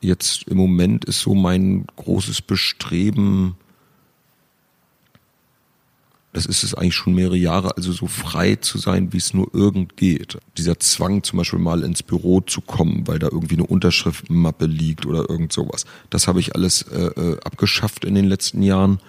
jetzt im Moment ist so mein großes Bestreben, das ist es eigentlich schon mehrere Jahre, also so frei zu sein, wie es nur irgend geht. Dieser Zwang zum Beispiel mal ins Büro zu kommen, weil da irgendwie eine Unterschriftmappe liegt oder irgend sowas. Das habe ich alles äh, äh abgeschafft in den letzten Jahren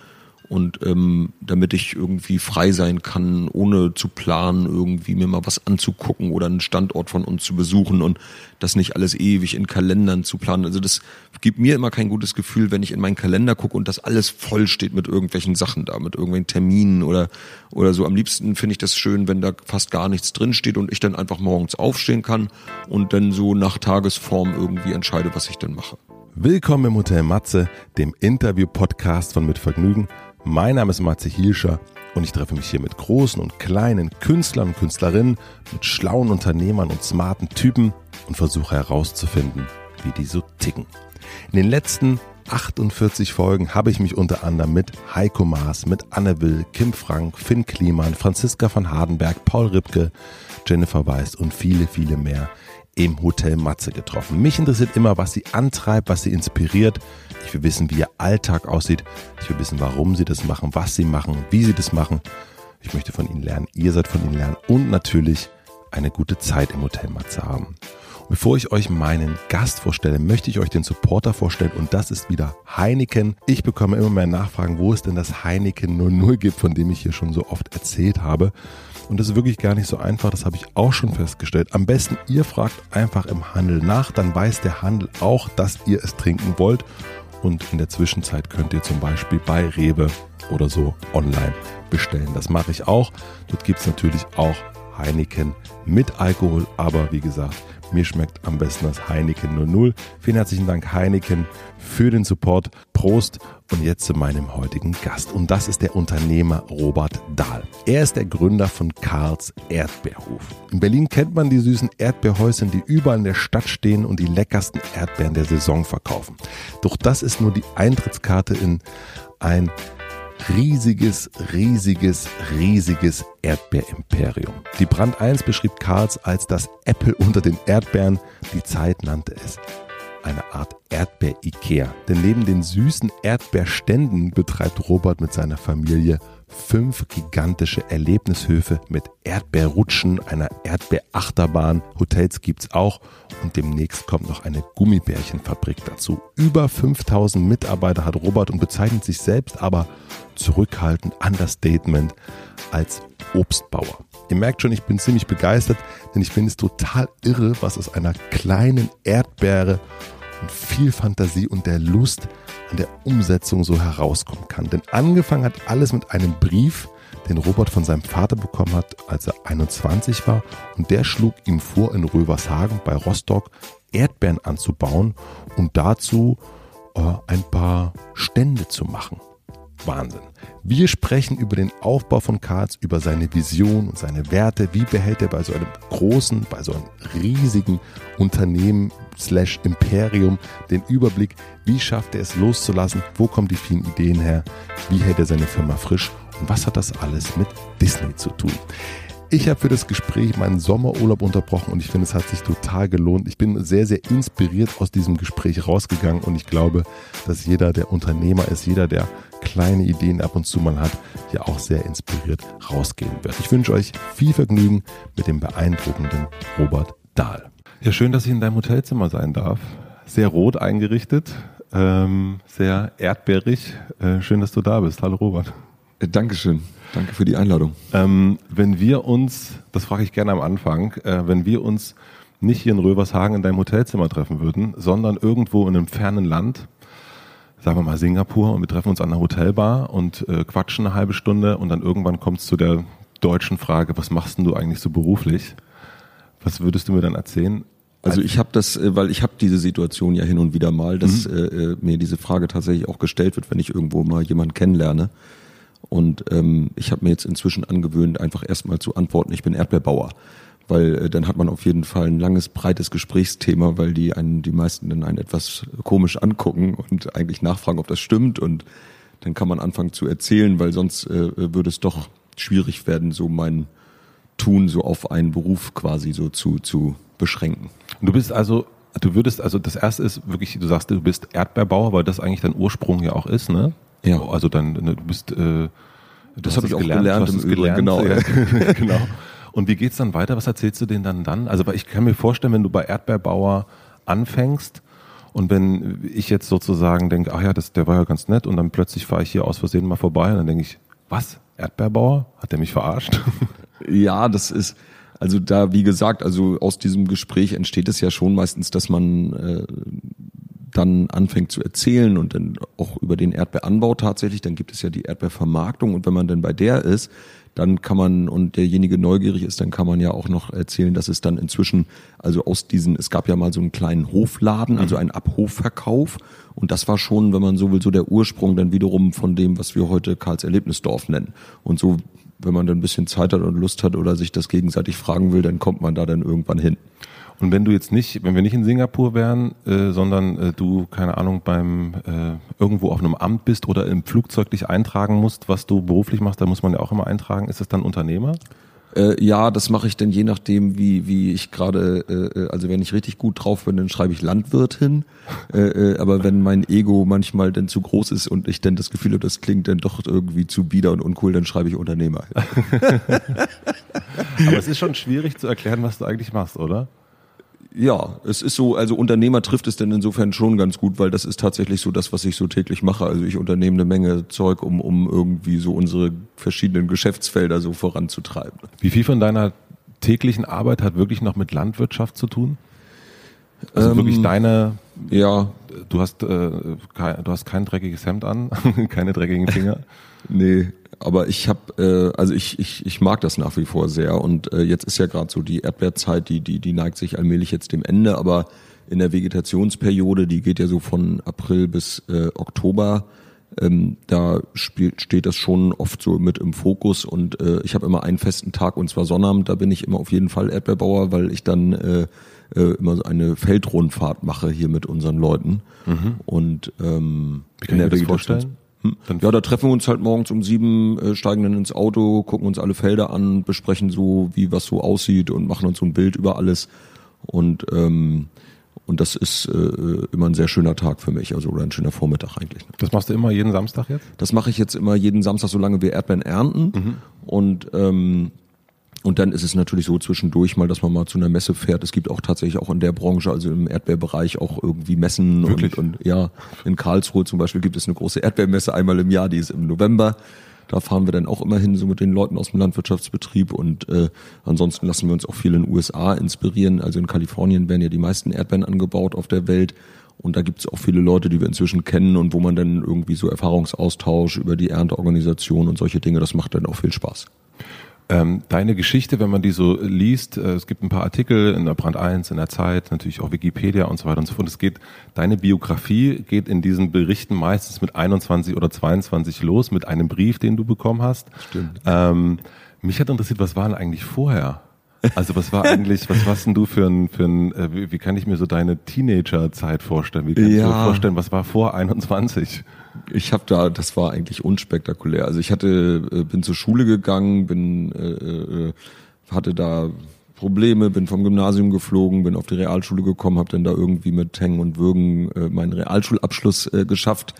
und ähm, damit ich irgendwie frei sein kann, ohne zu planen, irgendwie mir mal was anzugucken oder einen Standort von uns zu besuchen und das nicht alles ewig in Kalendern zu planen. Also das gibt mir immer kein gutes Gefühl, wenn ich in meinen Kalender gucke und das alles voll steht mit irgendwelchen Sachen da, mit irgendwelchen Terminen oder oder so. Am liebsten finde ich das schön, wenn da fast gar nichts drin steht und ich dann einfach morgens aufstehen kann und dann so nach Tagesform irgendwie entscheide, was ich dann mache. Willkommen im Hotel Matze, dem Interview-Podcast von Mit Vergnügen mein Name ist Matze Hielscher und ich treffe mich hier mit großen und kleinen Künstlern und Künstlerinnen, mit schlauen Unternehmern und smarten Typen und versuche herauszufinden, wie die so ticken. In den letzten 48 Folgen habe ich mich unter anderem mit Heiko Maas, mit Anne Will, Kim Frank, Finn Kliman, Franziska von Hardenberg, Paul Ripke, Jennifer Weiß und viele, viele mehr im Hotel Matze getroffen. Mich interessiert immer, was sie antreibt, was sie inspiriert. Ich will wissen, wie ihr Alltag aussieht. Ich will wissen, warum sie das machen, was sie machen, wie sie das machen. Ich möchte von ihnen lernen, ihr seid von ihnen lernen und natürlich eine gute Zeit im Hotel Matze haben. Und bevor ich euch meinen Gast vorstelle, möchte ich euch den Supporter vorstellen und das ist wieder Heineken. Ich bekomme immer mehr Nachfragen, wo es denn das Heineken 00 gibt, von dem ich hier schon so oft erzählt habe. Und das ist wirklich gar nicht so einfach, das habe ich auch schon festgestellt. Am besten, ihr fragt einfach im Handel nach, dann weiß der Handel auch, dass ihr es trinken wollt. Und in der Zwischenzeit könnt ihr zum Beispiel bei Rewe oder so online bestellen. Das mache ich auch. Dort gibt es natürlich auch Heineken mit Alkohol, aber wie gesagt, mir schmeckt am besten das Heineken 00. Vielen herzlichen Dank Heineken für den Support. Prost und jetzt zu meinem heutigen Gast. Und das ist der Unternehmer Robert Dahl. Er ist der Gründer von Karls Erdbeerhof. In Berlin kennt man die süßen Erdbeerhäuschen, die überall in der Stadt stehen und die leckersten Erdbeeren der Saison verkaufen. Doch das ist nur die Eintrittskarte in ein riesiges, riesiges, riesiges Erdbeerimperium. Die Brand 1 beschrieb Karls als das Apple unter den Erdbeeren. Die Zeit nannte es eine Art Erdbeer-Ikea. Denn neben den süßen Erdbeerständen betreibt Robert mit seiner Familie fünf gigantische Erlebnishöfe mit Erdbeerrutschen, einer Erdbeerachterbahn, Hotels gibt's auch und demnächst kommt noch eine Gummibärchenfabrik dazu. Über 5000 Mitarbeiter hat Robert und bezeichnet sich selbst aber zurückhaltend, Understatement, als Obstbauer. Ihr merkt schon, ich bin ziemlich begeistert, denn ich finde es total irre, was aus einer kleinen Erdbeere und viel Fantasie und der Lust an der Umsetzung so herauskommen kann. Denn angefangen hat alles mit einem Brief, den Robert von seinem Vater bekommen hat, als er 21 war. Und der schlug ihm vor, in Rövershagen bei Rostock Erdbeeren anzubauen und dazu äh, ein paar Stände zu machen. Wahnsinn. Wir sprechen über den Aufbau von Karls, über seine Vision und seine Werte. Wie behält er bei so einem großen, bei so einem riesigen Unternehmen slash Imperium den Überblick? Wie schafft er es loszulassen? Wo kommen die vielen Ideen her? Wie hält er seine Firma frisch? Und was hat das alles mit Disney zu tun? Ich habe für das Gespräch meinen Sommerurlaub unterbrochen und ich finde, es hat sich total gelohnt. Ich bin sehr, sehr inspiriert aus diesem Gespräch rausgegangen und ich glaube, dass jeder, der Unternehmer ist, jeder, der kleine Ideen ab und zu mal hat, hier auch sehr inspiriert rausgehen wird. Ich wünsche euch viel Vergnügen mit dem beeindruckenden Robert Dahl. Ja, schön, dass ich in deinem Hotelzimmer sein darf. Sehr rot eingerichtet, ähm, sehr erdbeerig. Äh, schön, dass du da bist. Hallo Robert. Äh, Dankeschön. Danke für die Einladung. Ähm, wenn wir uns, das frage ich gerne am Anfang, äh, wenn wir uns nicht hier in Rövershagen in deinem Hotelzimmer treffen würden, sondern irgendwo in einem fernen Land, sagen wir mal Singapur, und wir treffen uns an einer Hotelbar und äh, quatschen eine halbe Stunde und dann irgendwann kommt es zu der deutschen Frage, was machst denn du eigentlich so beruflich? Was würdest du mir dann erzählen? Also ich habe das, äh, weil ich habe diese Situation ja hin und wieder mal, dass mhm. äh, äh, mir diese Frage tatsächlich auch gestellt wird, wenn ich irgendwo mal jemanden kennenlerne. Und ähm, ich habe mir jetzt inzwischen angewöhnt, einfach erstmal zu antworten, ich bin Erdbeerbauer. Weil äh, dann hat man auf jeden Fall ein langes, breites Gesprächsthema, weil die einen, die meisten dann einen etwas komisch angucken und eigentlich nachfragen, ob das stimmt. Und dann kann man anfangen zu erzählen, weil sonst äh, würde es doch schwierig werden, so mein Tun so auf einen Beruf quasi so zu, zu beschränken. Du bist also Du würdest, also das erste ist wirklich, du sagst, du bist Erdbeerbauer, weil das eigentlich dein Ursprung ja auch ist, ne? Ja. Also dann, ne, du bist, äh, das habe ich auch gelernt, gelernt im Übrigen, genau. Ja. genau. Und wie geht's dann weiter? Was erzählst du denen dann dann? Also ich kann mir vorstellen, wenn du bei Erdbeerbauer anfängst und wenn ich jetzt sozusagen denke, ach ja, das, der war ja ganz nett und dann plötzlich fahre ich hier aus Versehen mal vorbei und dann denke ich, was? Erdbeerbauer? Hat der mich verarscht? Ja, das ist, also da, wie gesagt, also aus diesem Gespräch entsteht es ja schon meistens, dass man äh, dann anfängt zu erzählen und dann auch über den Erdbeeranbau tatsächlich, dann gibt es ja die Erdbeervermarktung und wenn man dann bei der ist, dann kann man und derjenige neugierig ist, dann kann man ja auch noch erzählen, dass es dann inzwischen, also aus diesen, es gab ja mal so einen kleinen Hofladen, also einen Abhofverkauf und das war schon, wenn man so will, so der Ursprung dann wiederum von dem, was wir heute Karls Erlebnisdorf nennen. Und so, wenn man dann ein bisschen Zeit hat und Lust hat oder sich das gegenseitig fragen will, dann kommt man da dann irgendwann hin. Und wenn du jetzt nicht, wenn wir nicht in Singapur wären, äh, sondern äh, du, keine Ahnung, beim äh, irgendwo auf einem Amt bist oder im Flugzeug dich eintragen musst, was du beruflich machst, da muss man ja auch immer eintragen. Ist das dann Unternehmer? Äh, ja, das mache ich dann je nachdem, wie, wie ich gerade, äh, äh, also wenn ich richtig gut drauf bin, dann schreibe ich Landwirt hin. Äh, äh, aber wenn mein Ego manchmal dann zu groß ist und ich dann das Gefühl habe, das klingt dann doch irgendwie zu bieder und uncool, dann schreibe ich Unternehmer. aber es ist schon schwierig zu erklären, was du eigentlich machst, oder? Ja, es ist so, also Unternehmer trifft es denn insofern schon ganz gut, weil das ist tatsächlich so das, was ich so täglich mache. Also ich unternehme eine Menge Zeug, um, um irgendwie so unsere verschiedenen Geschäftsfelder so voranzutreiben. Wie viel von deiner täglichen Arbeit hat wirklich noch mit Landwirtschaft zu tun? Also ähm, wirklich deine, ja. Du hast, äh, kein, du hast kein dreckiges Hemd an, keine dreckigen Finger. nee, aber ich habe, äh, also ich, ich, ich mag das nach wie vor sehr und äh, jetzt ist ja gerade so die Erdbeerzeit, die, die, die neigt sich allmählich jetzt dem Ende, aber in der Vegetationsperiode, die geht ja so von April bis äh, Oktober, ähm, da spielt, steht das schon oft so mit im Fokus und äh, ich habe immer einen festen Tag und zwar Sonnabend, da bin ich immer auf jeden Fall Erdbeerbauer, weil ich dann äh, äh, immer so eine Feldrundfahrt mache hier mit unseren Leuten. Mhm. Und ähm, Wie kann ich mir das vorstellen? Hm. Ja, da treffen wir uns halt morgens um sieben, äh, steigen dann ins Auto, gucken uns alle Felder an, besprechen so, wie was so aussieht und machen uns so ein Bild über alles. Und ähm, und das ist äh, immer ein sehr schöner Tag für mich, also oder ein schöner Vormittag eigentlich. Das machst du immer jeden Samstag jetzt? Das mache ich jetzt immer jeden Samstag, solange wir Erdbeeren ernten. Mhm. Und ähm, und dann ist es natürlich so zwischendurch mal, dass man mal zu einer Messe fährt. Es gibt auch tatsächlich auch in der Branche, also im Erdbeerbereich, auch irgendwie Messen. Wirklich? Und, und ja, in Karlsruhe zum Beispiel gibt es eine große Erdbeermesse einmal im Jahr, die ist im November. Da fahren wir dann auch immer hin, so mit den Leuten aus dem Landwirtschaftsbetrieb. Und äh, ansonsten lassen wir uns auch viel in den USA inspirieren. Also in Kalifornien werden ja die meisten Erdbeeren angebaut auf der Welt. Und da gibt es auch viele Leute, die wir inzwischen kennen und wo man dann irgendwie so Erfahrungsaustausch über die Ernteorganisation und solche Dinge, das macht dann auch viel Spaß. Ähm, deine Geschichte, wenn man die so liest, äh, es gibt ein paar Artikel in der Brand 1, in der Zeit, natürlich auch Wikipedia und so weiter und so fort. Es geht, deine Biografie geht in diesen Berichten meistens mit 21 oder 22 los, mit einem Brief, den du bekommen hast. Stimmt. Ähm, mich hat interessiert, was war denn eigentlich vorher? Also was war eigentlich, was warst denn du für ein, für ein äh, wie, wie, kann ich mir so deine Teenager-Zeit vorstellen? Wie kann ja. ich mir vorstellen, was war vor 21? Ich habe da, das war eigentlich unspektakulär. Also ich hatte, äh, bin zur Schule gegangen, bin, äh, äh, hatte da Probleme, bin vom Gymnasium geflogen, bin auf die Realschule gekommen, habe dann da irgendwie mit Hängen und Würgen äh, meinen Realschulabschluss äh, geschafft.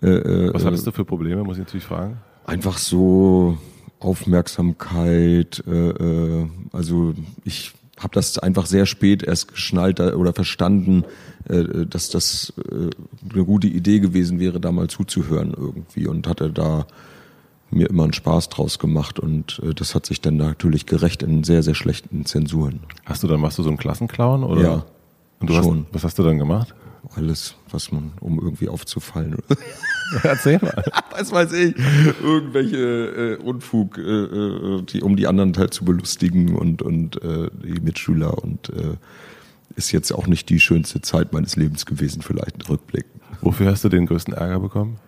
Äh, äh Was hattest du für Probleme, muss ich natürlich fragen? Einfach so Aufmerksamkeit, äh, äh, also ich habe das einfach sehr spät erst geschnallt oder verstanden, äh, dass das äh, eine gute Idee gewesen wäre, da mal zuzuhören irgendwie und hatte da mir immer einen Spaß draus gemacht und äh, das hat sich dann natürlich gerecht in sehr, sehr schlechten Zensuren. Hast du dann, machst du so einen Klassenclown oder? Ja. Und du schon. Hast, was hast du dann gemacht? Alles, was man, um irgendwie aufzufallen. Erzähl mal. was weiß ich. Irgendwelche äh, Unfug, äh, äh, die, um die anderen halt zu belustigen und, und äh, die Mitschüler und äh, ist jetzt auch nicht die schönste Zeit meines Lebens gewesen, vielleicht rückblickend. Wofür hast du den größten Ärger bekommen?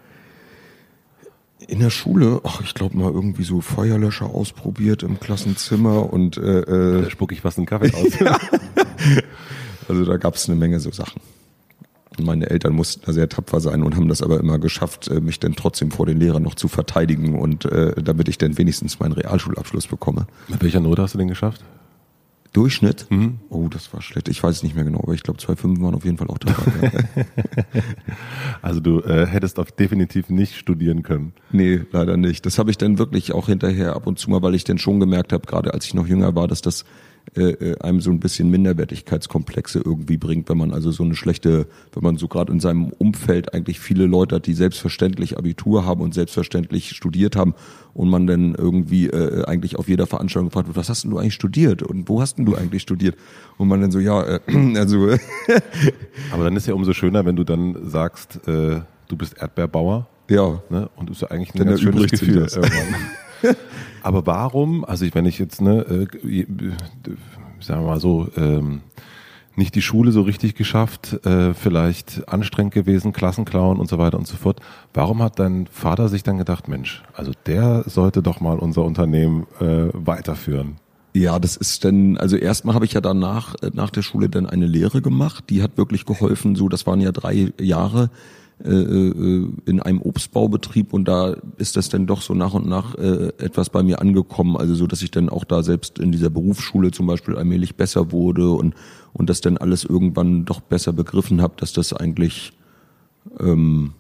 In der Schule, ach, ich glaube mal irgendwie so Feuerlöscher ausprobiert im Klassenzimmer und äh, äh, da spuck ich fast einen Kaffee aus. Also da gab es eine Menge so Sachen. Und meine Eltern mussten da sehr tapfer sein und haben das aber immer geschafft, äh, mich dann trotzdem vor den Lehrern noch zu verteidigen und äh, damit ich dann wenigstens meinen Realschulabschluss bekomme. Mit welcher Note hast du den geschafft? Durchschnitt? Mhm. Oh, das war schlecht. Ich weiß es nicht mehr genau, aber ich glaube, zwei Fünfen waren auf jeden Fall auch dabei. also du äh, hättest auf definitiv nicht studieren können. Nee, leider nicht. Das habe ich dann wirklich auch hinterher ab und zu mal, weil ich dann schon gemerkt habe, gerade als ich noch jünger war, dass das äh, äh, einem so ein bisschen Minderwertigkeitskomplexe irgendwie bringt, wenn man also so eine schlechte, wenn man so gerade in seinem Umfeld eigentlich viele Leute hat, die selbstverständlich Abitur haben und selbstverständlich studiert haben und man dann irgendwie äh, eigentlich auf jeder Veranstaltung gefragt wird, was hast denn du eigentlich studiert und wo hast denn du eigentlich studiert? Und man dann so, ja, äh, also. Aber dann ist ja umso schöner, wenn du dann sagst, äh, du bist Erdbeerbauer. Ja. Ne? Und ist ja eigentlich ein ganz schönes Gefühl irgendwann. Aber warum, also ich, wenn ich jetzt, ne, äh, sagen wir mal so, ähm, nicht die Schule so richtig geschafft, äh, vielleicht anstrengend gewesen, Klassenklauen und so weiter und so fort. Warum hat dein Vater sich dann gedacht, Mensch, also der sollte doch mal unser Unternehmen äh, weiterführen? Ja, das ist dann, also erstmal habe ich ja danach, äh, nach der Schule dann eine Lehre gemacht, die hat wirklich geholfen, so, das waren ja drei Jahre, äh, äh, in einem Obstbaubetrieb und da ist das dann doch so nach und nach äh, etwas bei mir angekommen, also so, dass ich dann auch da selbst in dieser Berufsschule zum Beispiel allmählich besser wurde und und das dann alles irgendwann doch besser begriffen habe, dass das eigentlich ähm,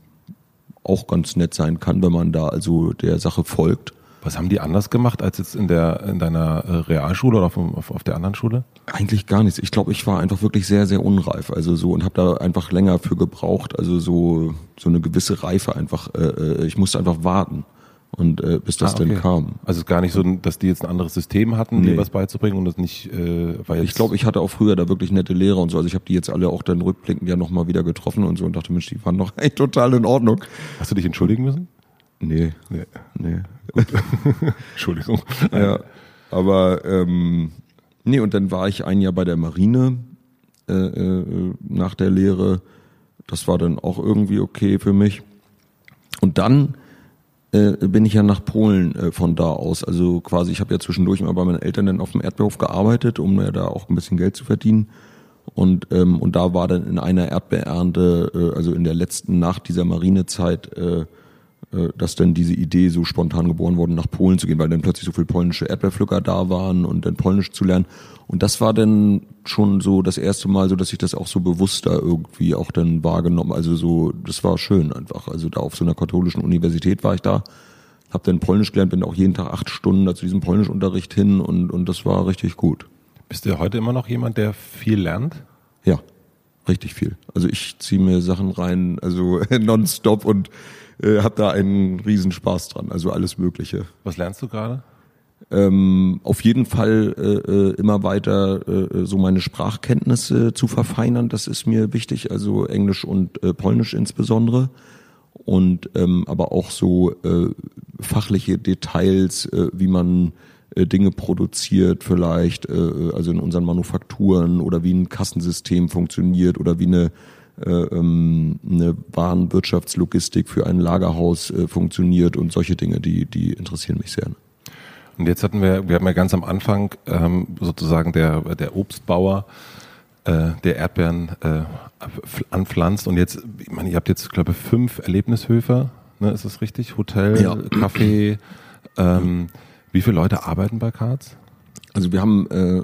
auch ganz nett sein kann, wenn man da also der Sache folgt. Was haben die anders gemacht als jetzt in der in deiner äh, Realschule oder auf, auf, auf der anderen Schule? Eigentlich gar nichts. Ich glaube, ich war einfach wirklich sehr sehr unreif, also so und habe da einfach länger für gebraucht, also so so eine gewisse Reife einfach. Äh, äh ich musste einfach warten und äh, bis das ah, okay. dann kam. Also es ist gar nicht so, dass die jetzt ein anderes System hatten, nee. dir was beizubringen und das nicht. Äh, war jetzt ich glaube, ich hatte auch früher da wirklich nette Lehrer und so. Also ich habe die jetzt alle auch dann rückblickend ja nochmal wieder getroffen und so und dachte, Mensch, die waren doch echt total in Ordnung. Hast du dich entschuldigen müssen? Nee, nee, nee. Entschuldigung. Ja, aber ähm, nee, und dann war ich ein Jahr bei der Marine äh, äh, nach der Lehre. Das war dann auch irgendwie okay für mich. Und dann äh, bin ich ja nach Polen äh, von da aus. Also quasi, ich habe ja zwischendurch immer bei meinen Eltern dann auf dem Erdbeerhof gearbeitet, um ja da auch ein bisschen Geld zu verdienen. Und, ähm, und da war dann in einer Erdbeerernte, äh, also in der letzten Nacht dieser Marinezeit, äh, dass dann diese Idee so spontan geboren wurde, nach Polen zu gehen, weil dann plötzlich so viele polnische Erdbeerpflücker da waren und dann Polnisch zu lernen. Und das war dann schon so das erste Mal so, dass ich das auch so bewusster irgendwie auch dann wahrgenommen. Also so, das war schön einfach. Also da auf so einer katholischen Universität war ich da, habe dann Polnisch gelernt, bin auch jeden Tag acht Stunden da zu diesem Polnischunterricht hin und, und das war richtig gut. Bist du heute immer noch jemand, der viel lernt? Ja, richtig viel. Also ich ziehe mir Sachen rein, also nonstop und äh, habe da einen Riesenspaß dran. Also alles Mögliche. Was lernst du gerade? Ähm, auf jeden Fall äh, äh, immer weiter äh, so meine Sprachkenntnisse zu verfeinern. Das ist mir wichtig, also Englisch und äh, Polnisch insbesondere. Und ähm, aber auch so äh, fachliche Details, äh, wie man äh, Dinge produziert vielleicht, äh, also in unseren Manufakturen oder wie ein Kassensystem funktioniert oder wie eine eine Warenwirtschaftslogistik für ein Lagerhaus äh, funktioniert und solche Dinge, die, die interessieren mich sehr. Und jetzt hatten wir, wir haben ja ganz am Anfang ähm, sozusagen der, der Obstbauer, äh, der Erdbeeren äh, anpflanzt und jetzt, ich meine, ihr habt jetzt, glaube ich, fünf Erlebnishöfe, ne, ist das richtig? Hotel, ja. Café. Ähm, wie viele Leute arbeiten bei Karts? Also wir haben äh,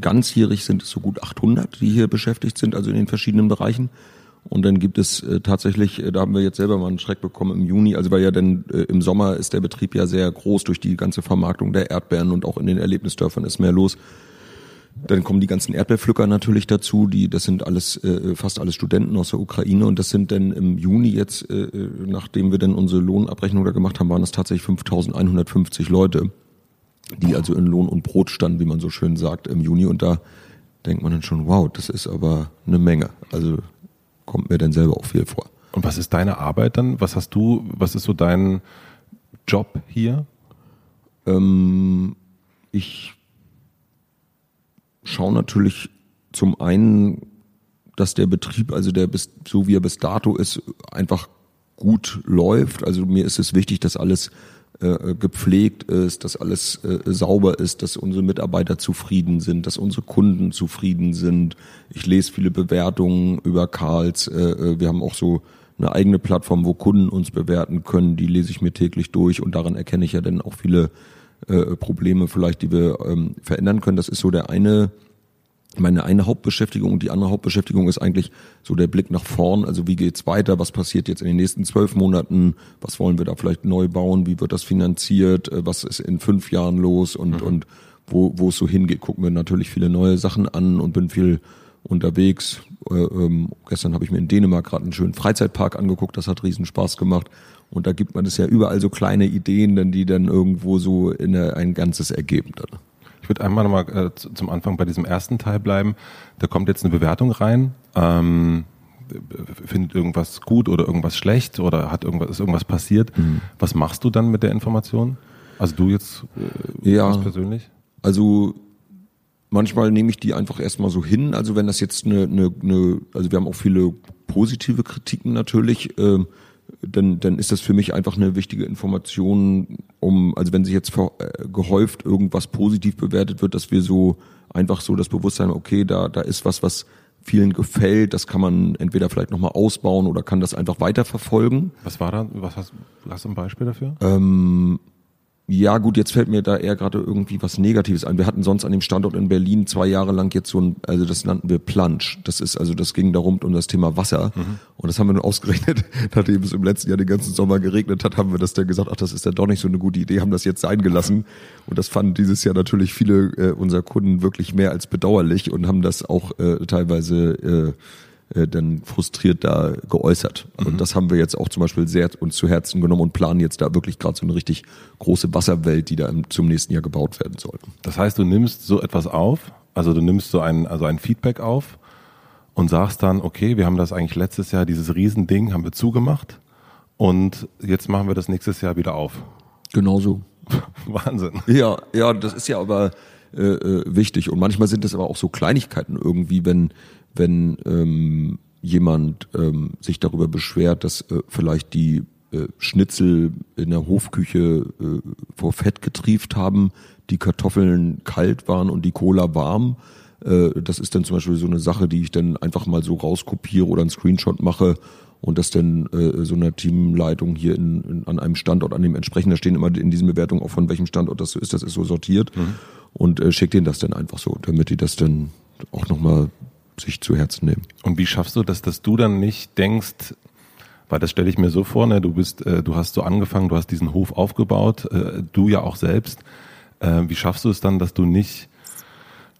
ganzjährig sind es so gut 800, die hier beschäftigt sind, also in den verschiedenen Bereichen. Und dann gibt es äh, tatsächlich, äh, da haben wir jetzt selber mal einen Schreck bekommen im Juni, also weil ja dann äh, im Sommer ist der Betrieb ja sehr groß durch die ganze Vermarktung der Erdbeeren und auch in den Erlebnisdörfern ist mehr los. Dann kommen die ganzen Erdbeerpflücker natürlich dazu, die das sind alles äh, fast alles Studenten aus der Ukraine und das sind dann im Juni jetzt, äh, äh nachdem wir dann unsere Lohnabrechnung da gemacht haben, waren das tatsächlich 5.150 Leute die also in Lohn und Brot standen, wie man so schön sagt, im Juni. Und da denkt man dann schon, wow, das ist aber eine Menge. Also kommt mir dann selber auch viel vor. Und was ist deine Arbeit dann? Was hast du, was ist so dein Job hier? Ähm, ich schaue natürlich zum einen, dass der Betrieb, also der bis, so wie er bis dato ist, einfach gut läuft. Also mir ist es wichtig, dass alles äh, gepflegt ist, dass alles äh, sauber ist, dass unsere Mitarbeiter zufrieden sind, dass unsere Kunden zufrieden sind. Ich lese viele Bewertungen über Karls. Äh, äh, wir haben auch so eine eigene Plattform, wo Kunden uns bewerten können. Die lese ich mir täglich durch und daran erkenne ich ja dann auch viele äh, Probleme vielleicht, die wir ähm, verändern können. Das ist so der eine meine eine Hauptbeschäftigung und die andere Hauptbeschäftigung ist eigentlich so der Blick nach vorn. Also wie geht's weiter? Was passiert jetzt in den nächsten zwölf Monaten? Was wollen wir da vielleicht neu bauen? Wie wird das finanziert? Äh, was ist in fünf Jahren los? Und, mhm. und wo, wo es so hingeht, gucken wir natürlich viele neue Sachen an und bin viel unterwegs. Äh, ähm, gestern habe ich mir in Dänemark gerade einen schönen Freizeitpark angeguckt, das hat riesen Spaß gemacht. Und da gibt man es ja überall so kleine Ideen, denn die dann irgendwo so in ein Ganzes ergeben. Dann. Ich würde einmal nochmal äh, zum Anfang bei diesem ersten Teil bleiben. Da kommt jetzt eine Bewertung rein. Ähm, findet irgendwas gut oder irgendwas schlecht oder hat irgendwas, ist irgendwas passiert. Mhm. Was machst du dann mit der Information? Also du jetzt äh, ja, persönlich? Also manchmal nehme ich die einfach erstmal so hin. Also wenn das jetzt eine, eine, eine also wir haben auch viele positive Kritiken natürlich, äh, dann, dann ist das für mich einfach eine wichtige Information, um, also wenn sich jetzt äh, gehäuft irgendwas positiv bewertet wird, dass wir so einfach so das Bewusstsein, okay, da, da ist was, was vielen gefällt, das kann man entweder vielleicht nochmal ausbauen oder kann das einfach weiterverfolgen. Was war da, was hast, hast du ein Beispiel dafür? Ähm, ja, gut, jetzt fällt mir da eher gerade irgendwie was Negatives ein. Wir hatten sonst an dem Standort in Berlin zwei Jahre lang jetzt so ein, also das nannten wir Plunge. Das ist, also das ging darum um das Thema Wasser. Mhm. Und das haben wir nur ausgerechnet, nachdem es im letzten Jahr den ganzen Sommer geregnet hat, haben wir das dann gesagt, ach, das ist ja doch nicht so eine gute Idee, haben das jetzt sein gelassen. Und das fanden dieses Jahr natürlich viele äh, unserer Kunden wirklich mehr als bedauerlich und haben das auch äh, teilweise äh, äh, dann frustriert da geäußert. Mhm. Und das haben wir jetzt auch zum Beispiel sehr uns zu Herzen genommen und planen jetzt da wirklich gerade so eine richtig große Wasserwelt, die da im, zum nächsten Jahr gebaut werden soll. Das heißt, du nimmst so etwas auf, also du nimmst so ein, also ein Feedback auf und sagst dann, okay, wir haben das eigentlich letztes Jahr, dieses Riesending haben wir zugemacht und jetzt machen wir das nächstes Jahr wieder auf. Genauso. Wahnsinn. Ja, ja, das ist ja aber äh, äh, wichtig. Und manchmal sind es aber auch so Kleinigkeiten irgendwie, wenn, wenn ähm, jemand ähm, sich darüber beschwert, dass äh, vielleicht die äh, Schnitzel in der Hofküche äh, vor Fett getrieft haben, die Kartoffeln kalt waren und die Cola warm. Äh, das ist dann zum Beispiel so eine Sache, die ich dann einfach mal so rauskopiere oder einen Screenshot mache und das dann äh, so einer Teamleitung hier in, in, an einem Standort, an dem entsprechend, da stehen immer in diesen Bewertungen auch von welchem Standort das so ist, das ist so sortiert mhm. und äh, schickt denen das dann einfach so, damit die das dann auch nochmal sich zu Herzen nehmen. Und wie schaffst du das, dass du dann nicht denkst, weil das stelle ich mir so vor, ne, du bist, äh, du hast so angefangen, du hast diesen Hof aufgebaut, äh, du ja auch selbst. Äh, wie schaffst du es dann, dass du nicht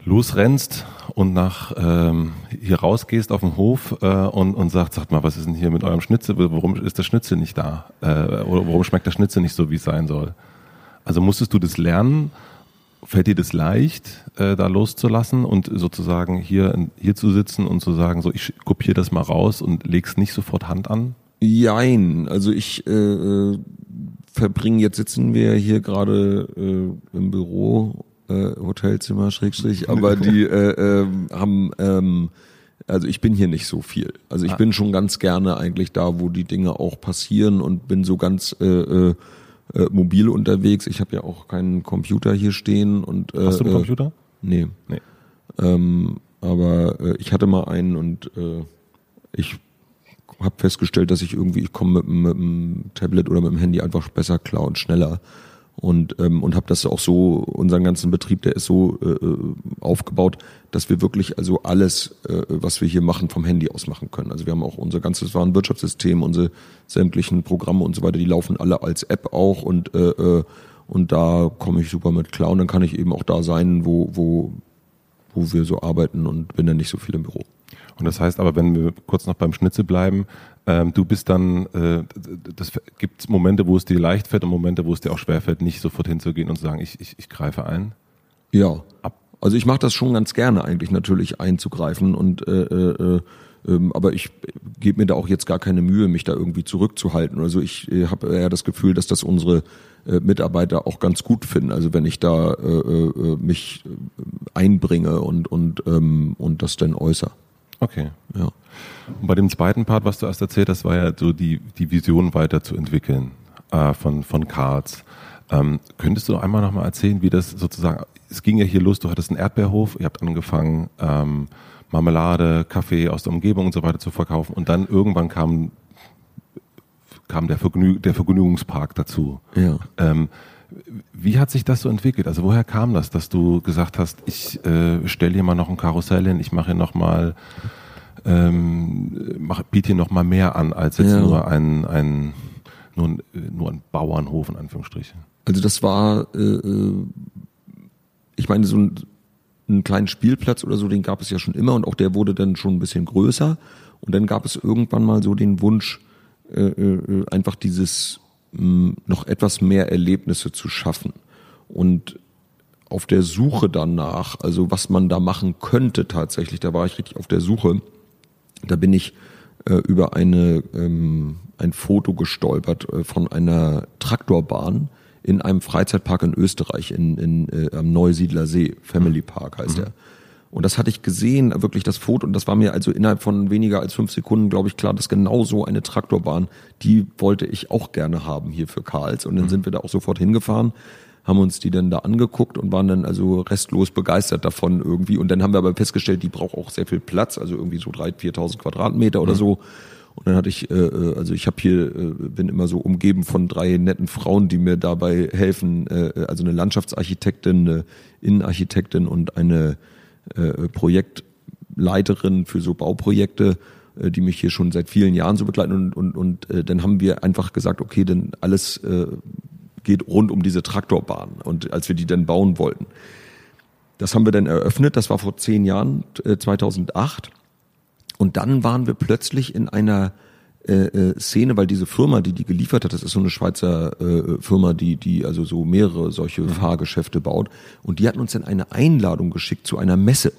losrennst und nach ähm, hier rausgehst auf den Hof äh, und, und sagst, sagt mal, was ist denn hier mit eurem Schnitzel? Warum ist der Schnitzel nicht da? Äh, oder warum schmeckt der Schnitzel nicht so, wie es sein soll? Also musstest du das lernen Fällt dir das leicht, äh, da loszulassen und sozusagen hier, hier zu sitzen und zu sagen, so ich kopiere das mal raus und leg's nicht sofort Hand an? Jein, also ich äh, äh verbringe, jetzt sitzen wir hier gerade äh, im Büro, äh, Hotelzimmer, Schrägstrich, aber die äh, äh, haben, ähm, also ich bin hier nicht so viel. Also ich ah. bin schon ganz gerne eigentlich da, wo die Dinge auch passieren und bin so ganz äh, äh, äh, mobil unterwegs. Ich habe ja auch keinen Computer hier stehen. Und, äh, Hast du einen äh, Computer? Nee. nee. Ähm, aber äh, ich hatte mal einen und äh, ich habe festgestellt, dass ich irgendwie, ich komme mit, mit dem Tablet oder mit dem Handy einfach besser klar und schneller und ähm, und habe das auch so unseren ganzen Betrieb der ist so äh, äh, aufgebaut dass wir wirklich also alles äh, was wir hier machen vom Handy aus machen können. Also wir haben auch unser ganzes Warenwirtschaftssystem unsere sämtlichen Programme und so weiter die laufen alle als App auch und äh, äh, und da komme ich super mit klar. Und dann kann ich eben auch da sein wo wo wo wir so arbeiten und bin dann nicht so viel im Büro und das heißt aber, wenn wir kurz noch beim Schnitzel bleiben, ähm, du bist dann, äh, das gibt Momente, wo es dir leicht fällt und Momente, wo es dir auch schwer fällt, nicht sofort hinzugehen und zu sagen, ich, ich, ich greife ein? Ja. Ab. Also ich mache das schon ganz gerne eigentlich natürlich einzugreifen und äh, äh, ähm, aber ich gebe mir da auch jetzt gar keine Mühe, mich da irgendwie zurückzuhalten. Also ich äh, habe eher das Gefühl, dass das unsere äh, Mitarbeiter auch ganz gut finden. Also wenn ich da äh, äh, mich einbringe und und ähm, und das dann äußere. Okay. Ja. Und bei dem zweiten Part, was du erst erzählt hast, war ja so die, die Vision weiterzuentwickeln äh, von, von Karls. Ähm, könntest du einmal nochmal erzählen, wie das sozusagen, es ging ja hier los, du hattest einen Erdbeerhof, ihr habt angefangen, ähm, Marmelade, Kaffee aus der Umgebung und so weiter zu verkaufen und dann irgendwann kam, kam der, Vergnü der Vergnügungspark dazu. Ja. Ähm, Wie hat sich das so entwickelt? Also woher kam das, dass du gesagt hast, ich äh, stelle hier mal noch ein Karussell hin, ich mache hier noch mal, ähm, mach, biete hier noch mal mehr an als jetzt ja. nur ein, ein nur, nur ein Bauernhof in Anführungsstrichen? Also das war, äh, äh, ich meine, so ein, einen kleinen Spielplatz oder so, den gab es ja schon immer und auch der wurde dann schon ein bisschen größer. Und dann gab es irgendwann mal so den Wunsch, äh, äh, einfach dieses noch etwas mehr Erlebnisse zu schaffen. Und auf der Suche danach, also was man da machen könnte tatsächlich, da war ich richtig auf der Suche. Da bin ich äh, über eine ähm, ein Foto gestolpert äh, von einer Traktorbahn in einem Freizeitpark in Österreich, in, in, äh, am Neusiedler See, Family Park heißt mhm. er. Und das hatte ich gesehen, wirklich das Foto, und das war mir also innerhalb von weniger als fünf Sekunden, glaube ich, klar, dass genau so eine Traktorbahn, die wollte ich auch gerne haben hier für Karls. Und dann mhm. sind wir da auch sofort hingefahren, haben uns die dann da angeguckt und waren dann also restlos begeistert davon irgendwie. Und dann haben wir aber festgestellt, die braucht auch sehr viel Platz, also irgendwie so drei, viertausend Quadratmeter oder mhm. so. Und dann hatte ich, äh, äh, also ich habe hier, äh, bin immer so umgeben von drei netten Frauen, die mir dabei helfen, äh, also eine Landschaftsarchitektin, eine Innenarchitektin und eine äh, Projektleiterin für so Bauprojekte, äh, die mich hier schon seit vielen Jahren so begleiten. Und, und, und äh, dann haben wir einfach gesagt, okay, denn alles äh, geht rund um diese Traktorbahn. Und als wir die dann bauen wollten. Das haben wir dann eröffnet, das war vor zehn Jahren, äh, 2008. Und dann waren wir plötzlich in einer äh, äh, Szene, weil diese Firma, die die geliefert hat, das ist so eine Schweizer äh, Firma, die die also so mehrere solche mhm. Fahrgeschäfte baut, und die hatten uns dann eine Einladung geschickt zu einer Messe,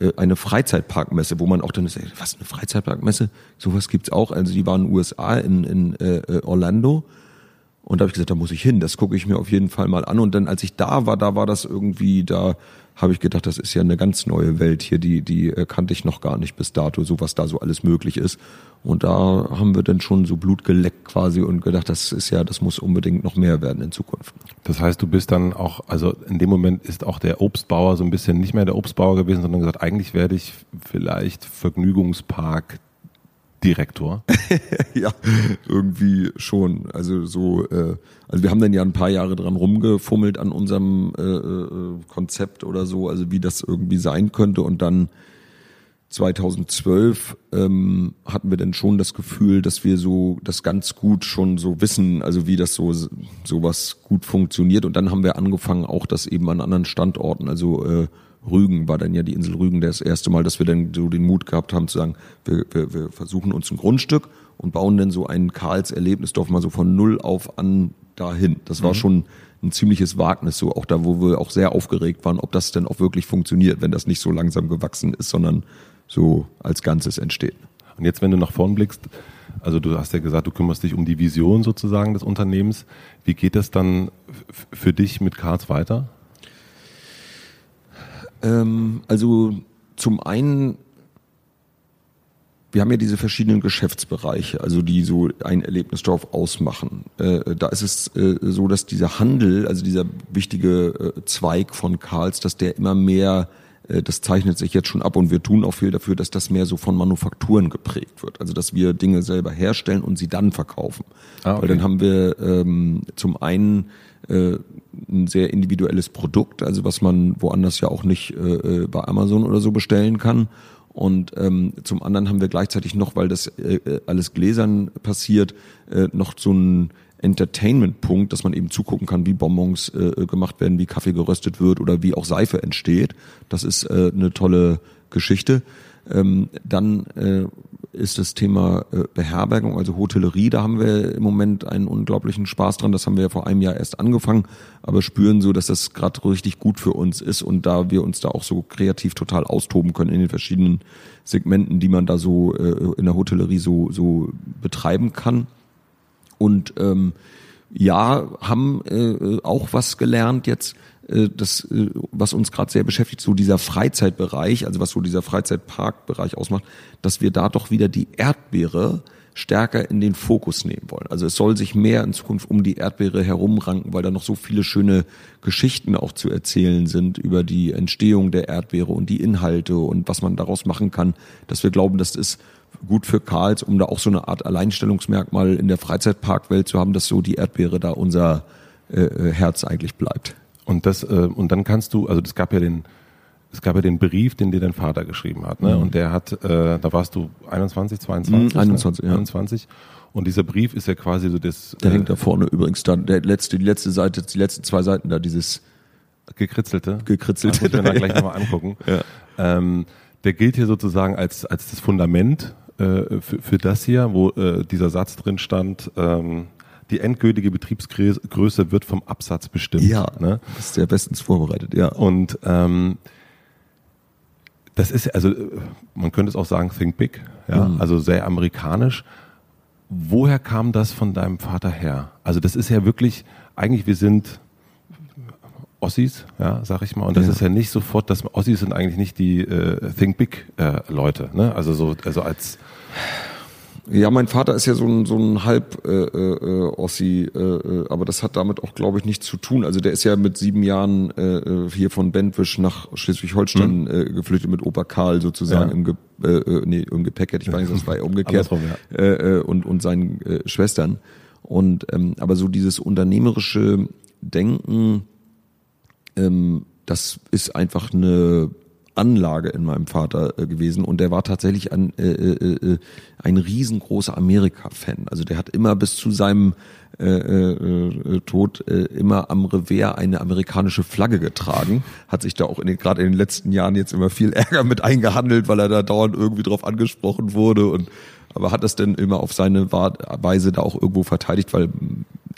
äh, eine Freizeitparkmesse, wo man auch dann sagt, was eine Freizeitparkmesse, sowas gibt's auch. Also die waren in den USA in, in äh, äh, Orlando. Und da habe ich gesagt, da muss ich hin, das gucke ich mir auf jeden Fall mal an. Und dann, als ich da war, da war das irgendwie, da habe ich gedacht, das ist ja eine ganz neue Welt hier, die, die äh, kannte ich noch gar nicht bis dato, so was da so alles möglich ist. Und da haben wir dann schon so Blut geleckt quasi und gedacht, das ist ja, das muss unbedingt noch mehr werden in Zukunft. Das heißt, du bist dann auch, also in dem Moment ist auch der Obstbauer so ein bisschen nicht mehr der Obstbauer gewesen, sondern gesagt, eigentlich werde ich vielleicht Vergnügungspark Direktor? ja, irgendwie schon. Also so, äh, also wir haben dann ja ein paar Jahre dran rumgefummelt an unserem äh, äh, Konzept oder so, also wie das irgendwie sein könnte. Und dann 2012 ähm, hatten wir dann schon das Gefühl, dass wir so das ganz gut schon so wissen, also wie das so sowas gut funktioniert. Und dann haben wir angefangen, auch das eben an anderen Standorten, also äh, Rügen war dann ja die Insel Rügen das erste Mal, dass wir dann so den Mut gehabt haben zu sagen, wir, wir, wir versuchen uns ein Grundstück und bauen dann so ein Karls Erlebnisdorf mal so von null auf an dahin. Das war mhm. schon ein ziemliches Wagnis, so auch da, wo wir auch sehr aufgeregt waren, ob das denn auch wirklich funktioniert, wenn das nicht so langsam gewachsen ist, sondern so als Ganzes entsteht. Und jetzt, wenn du nach vorn blickst, also du hast ja gesagt, du kümmerst dich um die Vision sozusagen des Unternehmens. Wie geht das dann für dich mit Karls weiter? Ähm, also zum einen, wir haben ja diese verschiedenen Geschäftsbereiche, also die so ein Erlebnisdorf ausmachen. Äh, da ist es äh, so, dass dieser Handel, also dieser wichtige äh, Zweig von Karls, dass der immer mehr äh, das zeichnet sich jetzt schon ab und wir tun auch viel dafür, dass das mehr so von Manufakturen geprägt wird. Also dass wir Dinge selber herstellen und sie dann verkaufen. Ah, okay. Weil dann haben wir ähm, zum einen äh, ein sehr individuelles Produkt, also was man woanders ja auch nicht äh, äh, bei Amazon oder so bestellen kann. Und ähm, zum anderen haben wir gleichzeitig noch, weil das äh, äh alles gläsern passiert, äh, noch so ein Entertainment-Punkt, dass man eben zugucken kann, wie Bonbons äh, gemacht werden, wie Kaffee geröstet wird oder wie auch Seife entsteht. Das ist äh, eine tolle Geschichte. Ähm, dann äh, ist das Thema äh, Beherbergung, also Hotellerie. Da haben wir im Moment einen unglaublichen Spaß dran. Das haben wir ja vor einem Jahr erst angefangen, aber spüren so, dass das gerade richtig gut für uns ist und da wir uns da auch so kreativ total austoben können in den verschiedenen Segmenten, die man da so äh, in der Hotellerie so so betreiben kann. Und ähm, ja, haben äh, auch was gelernt jetzt äh, das, äh, was uns gerade sehr beschäftigt, so dieser Freizeitbereich, also was so dieser Freizeitparkbereich ausmacht, dass wir da doch wieder die Erdbeere stärker in den Fokus nehmen wollen. Also es soll sich mehr in Zukunft um die Erdbeere herumranken, weil da noch so viele schöne Geschichten auch zu erzählen sind über die Entstehung der Erdbeere und die Inhalte und was man daraus machen kann, dass wir glauben, das ist gut für Karls, um da auch so eine Art Alleinstellungsmerkmal in der Freizeitparkwelt zu haben, dass so die Erdbeere da unser äh, äh, Herz eigentlich bleibt. Und das, äh, und dann kannst du, also es gab ja den, es gab ja den Brief, den dir dein Vater geschrieben hat, ne? Mhm. Und der hat, äh, da warst du 21, 22? Mhm, 21, ne? ja. 21. Und dieser Brief ist ja quasi so das Der äh, hängt da vorne übrigens da, der letzte, die letzte Seite, die letzten zwei Seiten da, dieses gekritzelte. gekritzelte. Das muss ich mir dann gleich nochmal angucken. Ja. Ähm, der gilt hier sozusagen als, als das Fundament äh, für, für das hier, wo äh, dieser Satz drin stand, ähm, die endgültige Betriebsgröße wird vom Absatz bestimmt. Ja, Ne? das ist sehr bestens vorbereitet, ja. Und ähm, das ist, also man könnte es auch sagen, think big, ja, Mhm. also sehr amerikanisch. Woher kam das von deinem Vater her? Also das ist ja wirklich, eigentlich wir sind Ossis, ja, sag ich mal. Und das Ja. ist ja nicht sofort, dass Ossis sind eigentlich nicht die äh, Think Big äh, Leute, ne? Also so, also als Ja, mein Vater ist ja so ein, so ein halb äh, äh, Ossi, äh, äh, aber das hat damit auch, glaube ich, nichts zu tun. Also der ist ja mit sieben Jahren äh, äh, hier von Bentwisch nach Schleswig-Holstein äh, geflüchtet mit Opa Karl sozusagen Mhm. Ja. im, Ge äh, äh, nee, im Gepäck hätte ich mal gesagt, das war ja umgekehrt äh, äh, und und seinen äh, Schwestern. Und ähm, aber so dieses unternehmerische Denken, ähm, das ist einfach eine Anlage in meinem Vater äh, gewesen und der war tatsächlich ein, äh, äh, äh, ein riesengroßer Amerika-Fan. Also der hat immer bis zu seinem äh, äh, äh, Tod äh, immer am Revers eine amerikanische Flagge getragen, hat sich da auch in den, gerade in den letzten Jahren jetzt immer viel Ärger mit eingehandelt, weil er da dauernd irgendwie drauf angesprochen wurde und aber hat das denn immer auf seine Weise da auch irgendwo verteidigt, weil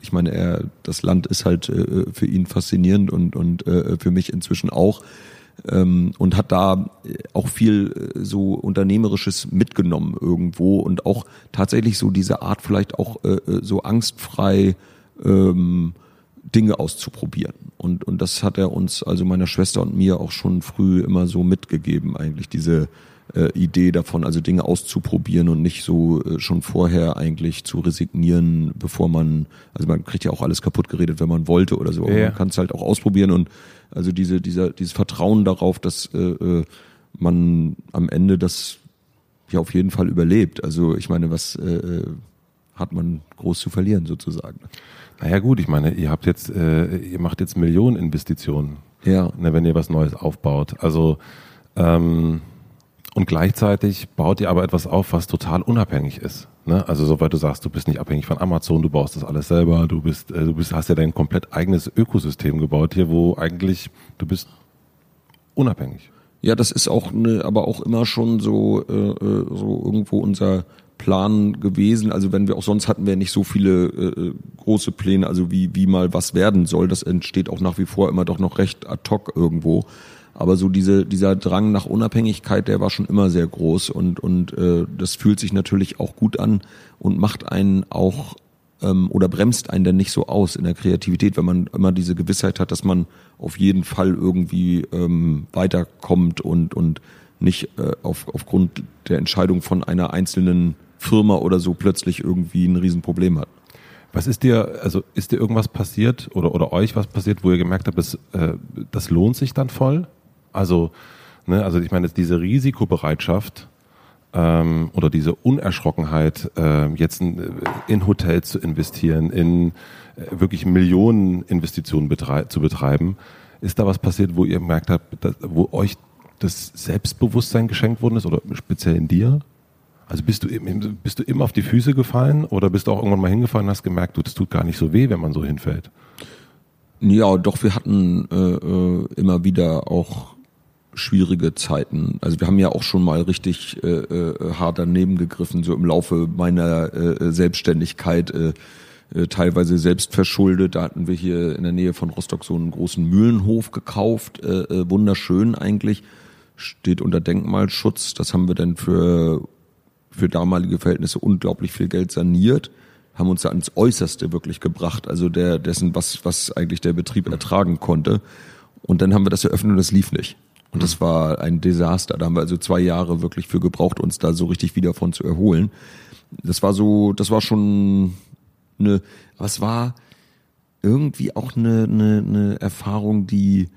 ich meine, er, das Land ist halt äh, für ihn faszinierend und, und äh, für mich inzwischen auch. Ähm, und hat da auch viel äh, so Unternehmerisches mitgenommen irgendwo und auch tatsächlich so diese Art vielleicht auch äh, äh, so angstfrei ähm, Dinge auszuprobieren. Und, und das hat er uns, also meiner Schwester und mir auch schon früh immer so mitgegeben, eigentlich diese äh, Idee davon, also Dinge auszuprobieren und nicht so äh, schon vorher eigentlich zu resignieren, bevor man, also man kriegt ja auch alles kaputt geredet, wenn man wollte oder so, aber Ja. man kann es halt auch ausprobieren und also diese, dieser, dieses Vertrauen darauf, dass äh, äh, man am Ende das ja auf jeden Fall überlebt. Also ich meine, was äh, äh, hat man groß zu verlieren sozusagen? naja gut, ich meine, ihr habt jetzt, äh, ihr macht jetzt Millioneninvestitionen, Ja. ne, wenn ihr was Neues aufbaut. Also ähm, und gleichzeitig baut ihr aber etwas auf, was total unabhängig ist. Ne? Also soweit du sagst, du bist nicht abhängig von Amazon, du baust das alles selber, du bist, äh, du bist, hast ja dein komplett eigenes Ökosystem gebaut hier, wo eigentlich du bist unabhängig. Ja, das ist auch eine, aber auch immer schon so, äh, äh, so irgendwo unser Plan gewesen. Also wenn wir auch sonst hatten wir nicht so viele äh, große Pläne, also wie, wie mal was werden soll. Das entsteht auch nach wie vor immer doch noch recht ad hoc irgendwo. Aber so diese, dieser Drang nach Unabhängigkeit, der war schon immer sehr groß und, und äh, das fühlt sich natürlich auch gut an und macht einen auch ähm, oder bremst einen dann nicht so aus in der Kreativität, wenn man immer diese Gewissheit hat, dass man auf jeden Fall irgendwie ähm, weiterkommt und, und nicht äh, auf, aufgrund der Entscheidung von einer einzelnen Firma oder so plötzlich irgendwie ein Riesenproblem hat. Was ist dir, also ist dir irgendwas passiert oder, oder euch was passiert, wo ihr gemerkt habt, das, äh, das lohnt sich dann voll? Also, ne, also ich meine, diese Risikobereitschaft ähm, oder diese Unerschrockenheit, äh, jetzt in, in Hotels zu investieren, in äh, wirklich Millionen Investitionen betrei zu betreiben, ist da was passiert, wo ihr gemerkt habt, dass, wo euch das Selbstbewusstsein geschenkt worden ist oder speziell in dir? Also bist du, bist du immer auf die Füße gefallen oder bist du auch irgendwann mal hingefallen und hast gemerkt, du, das tut gar nicht so weh, wenn man so hinfällt? Ja, doch, wir hatten äh, äh, immer wieder auch schwierige Zeiten. Also wir haben ja auch schon mal richtig äh, äh, hart daneben gegriffen, so im Laufe meiner äh, Selbstständigkeit, äh, äh, teilweise selbst verschuldet. Da hatten wir hier in der Nähe von Rostock so einen großen Mühlenhof gekauft, äh, äh, wunderschön eigentlich, steht unter Denkmalschutz. Das haben wir dann für für damalige Verhältnisse unglaublich viel Geld saniert, haben uns da ans Äußerste wirklich gebracht, also der dessen, was, was eigentlich der Betrieb ertragen konnte. Und dann haben wir das eröffnet und das lief nicht. Und das war ein Desaster. Da haben wir also zwei Jahre wirklich für gebraucht, uns da so richtig wieder von zu erholen. Das war so, das war schon eine, es war irgendwie auch eine, eine, eine Erfahrung, die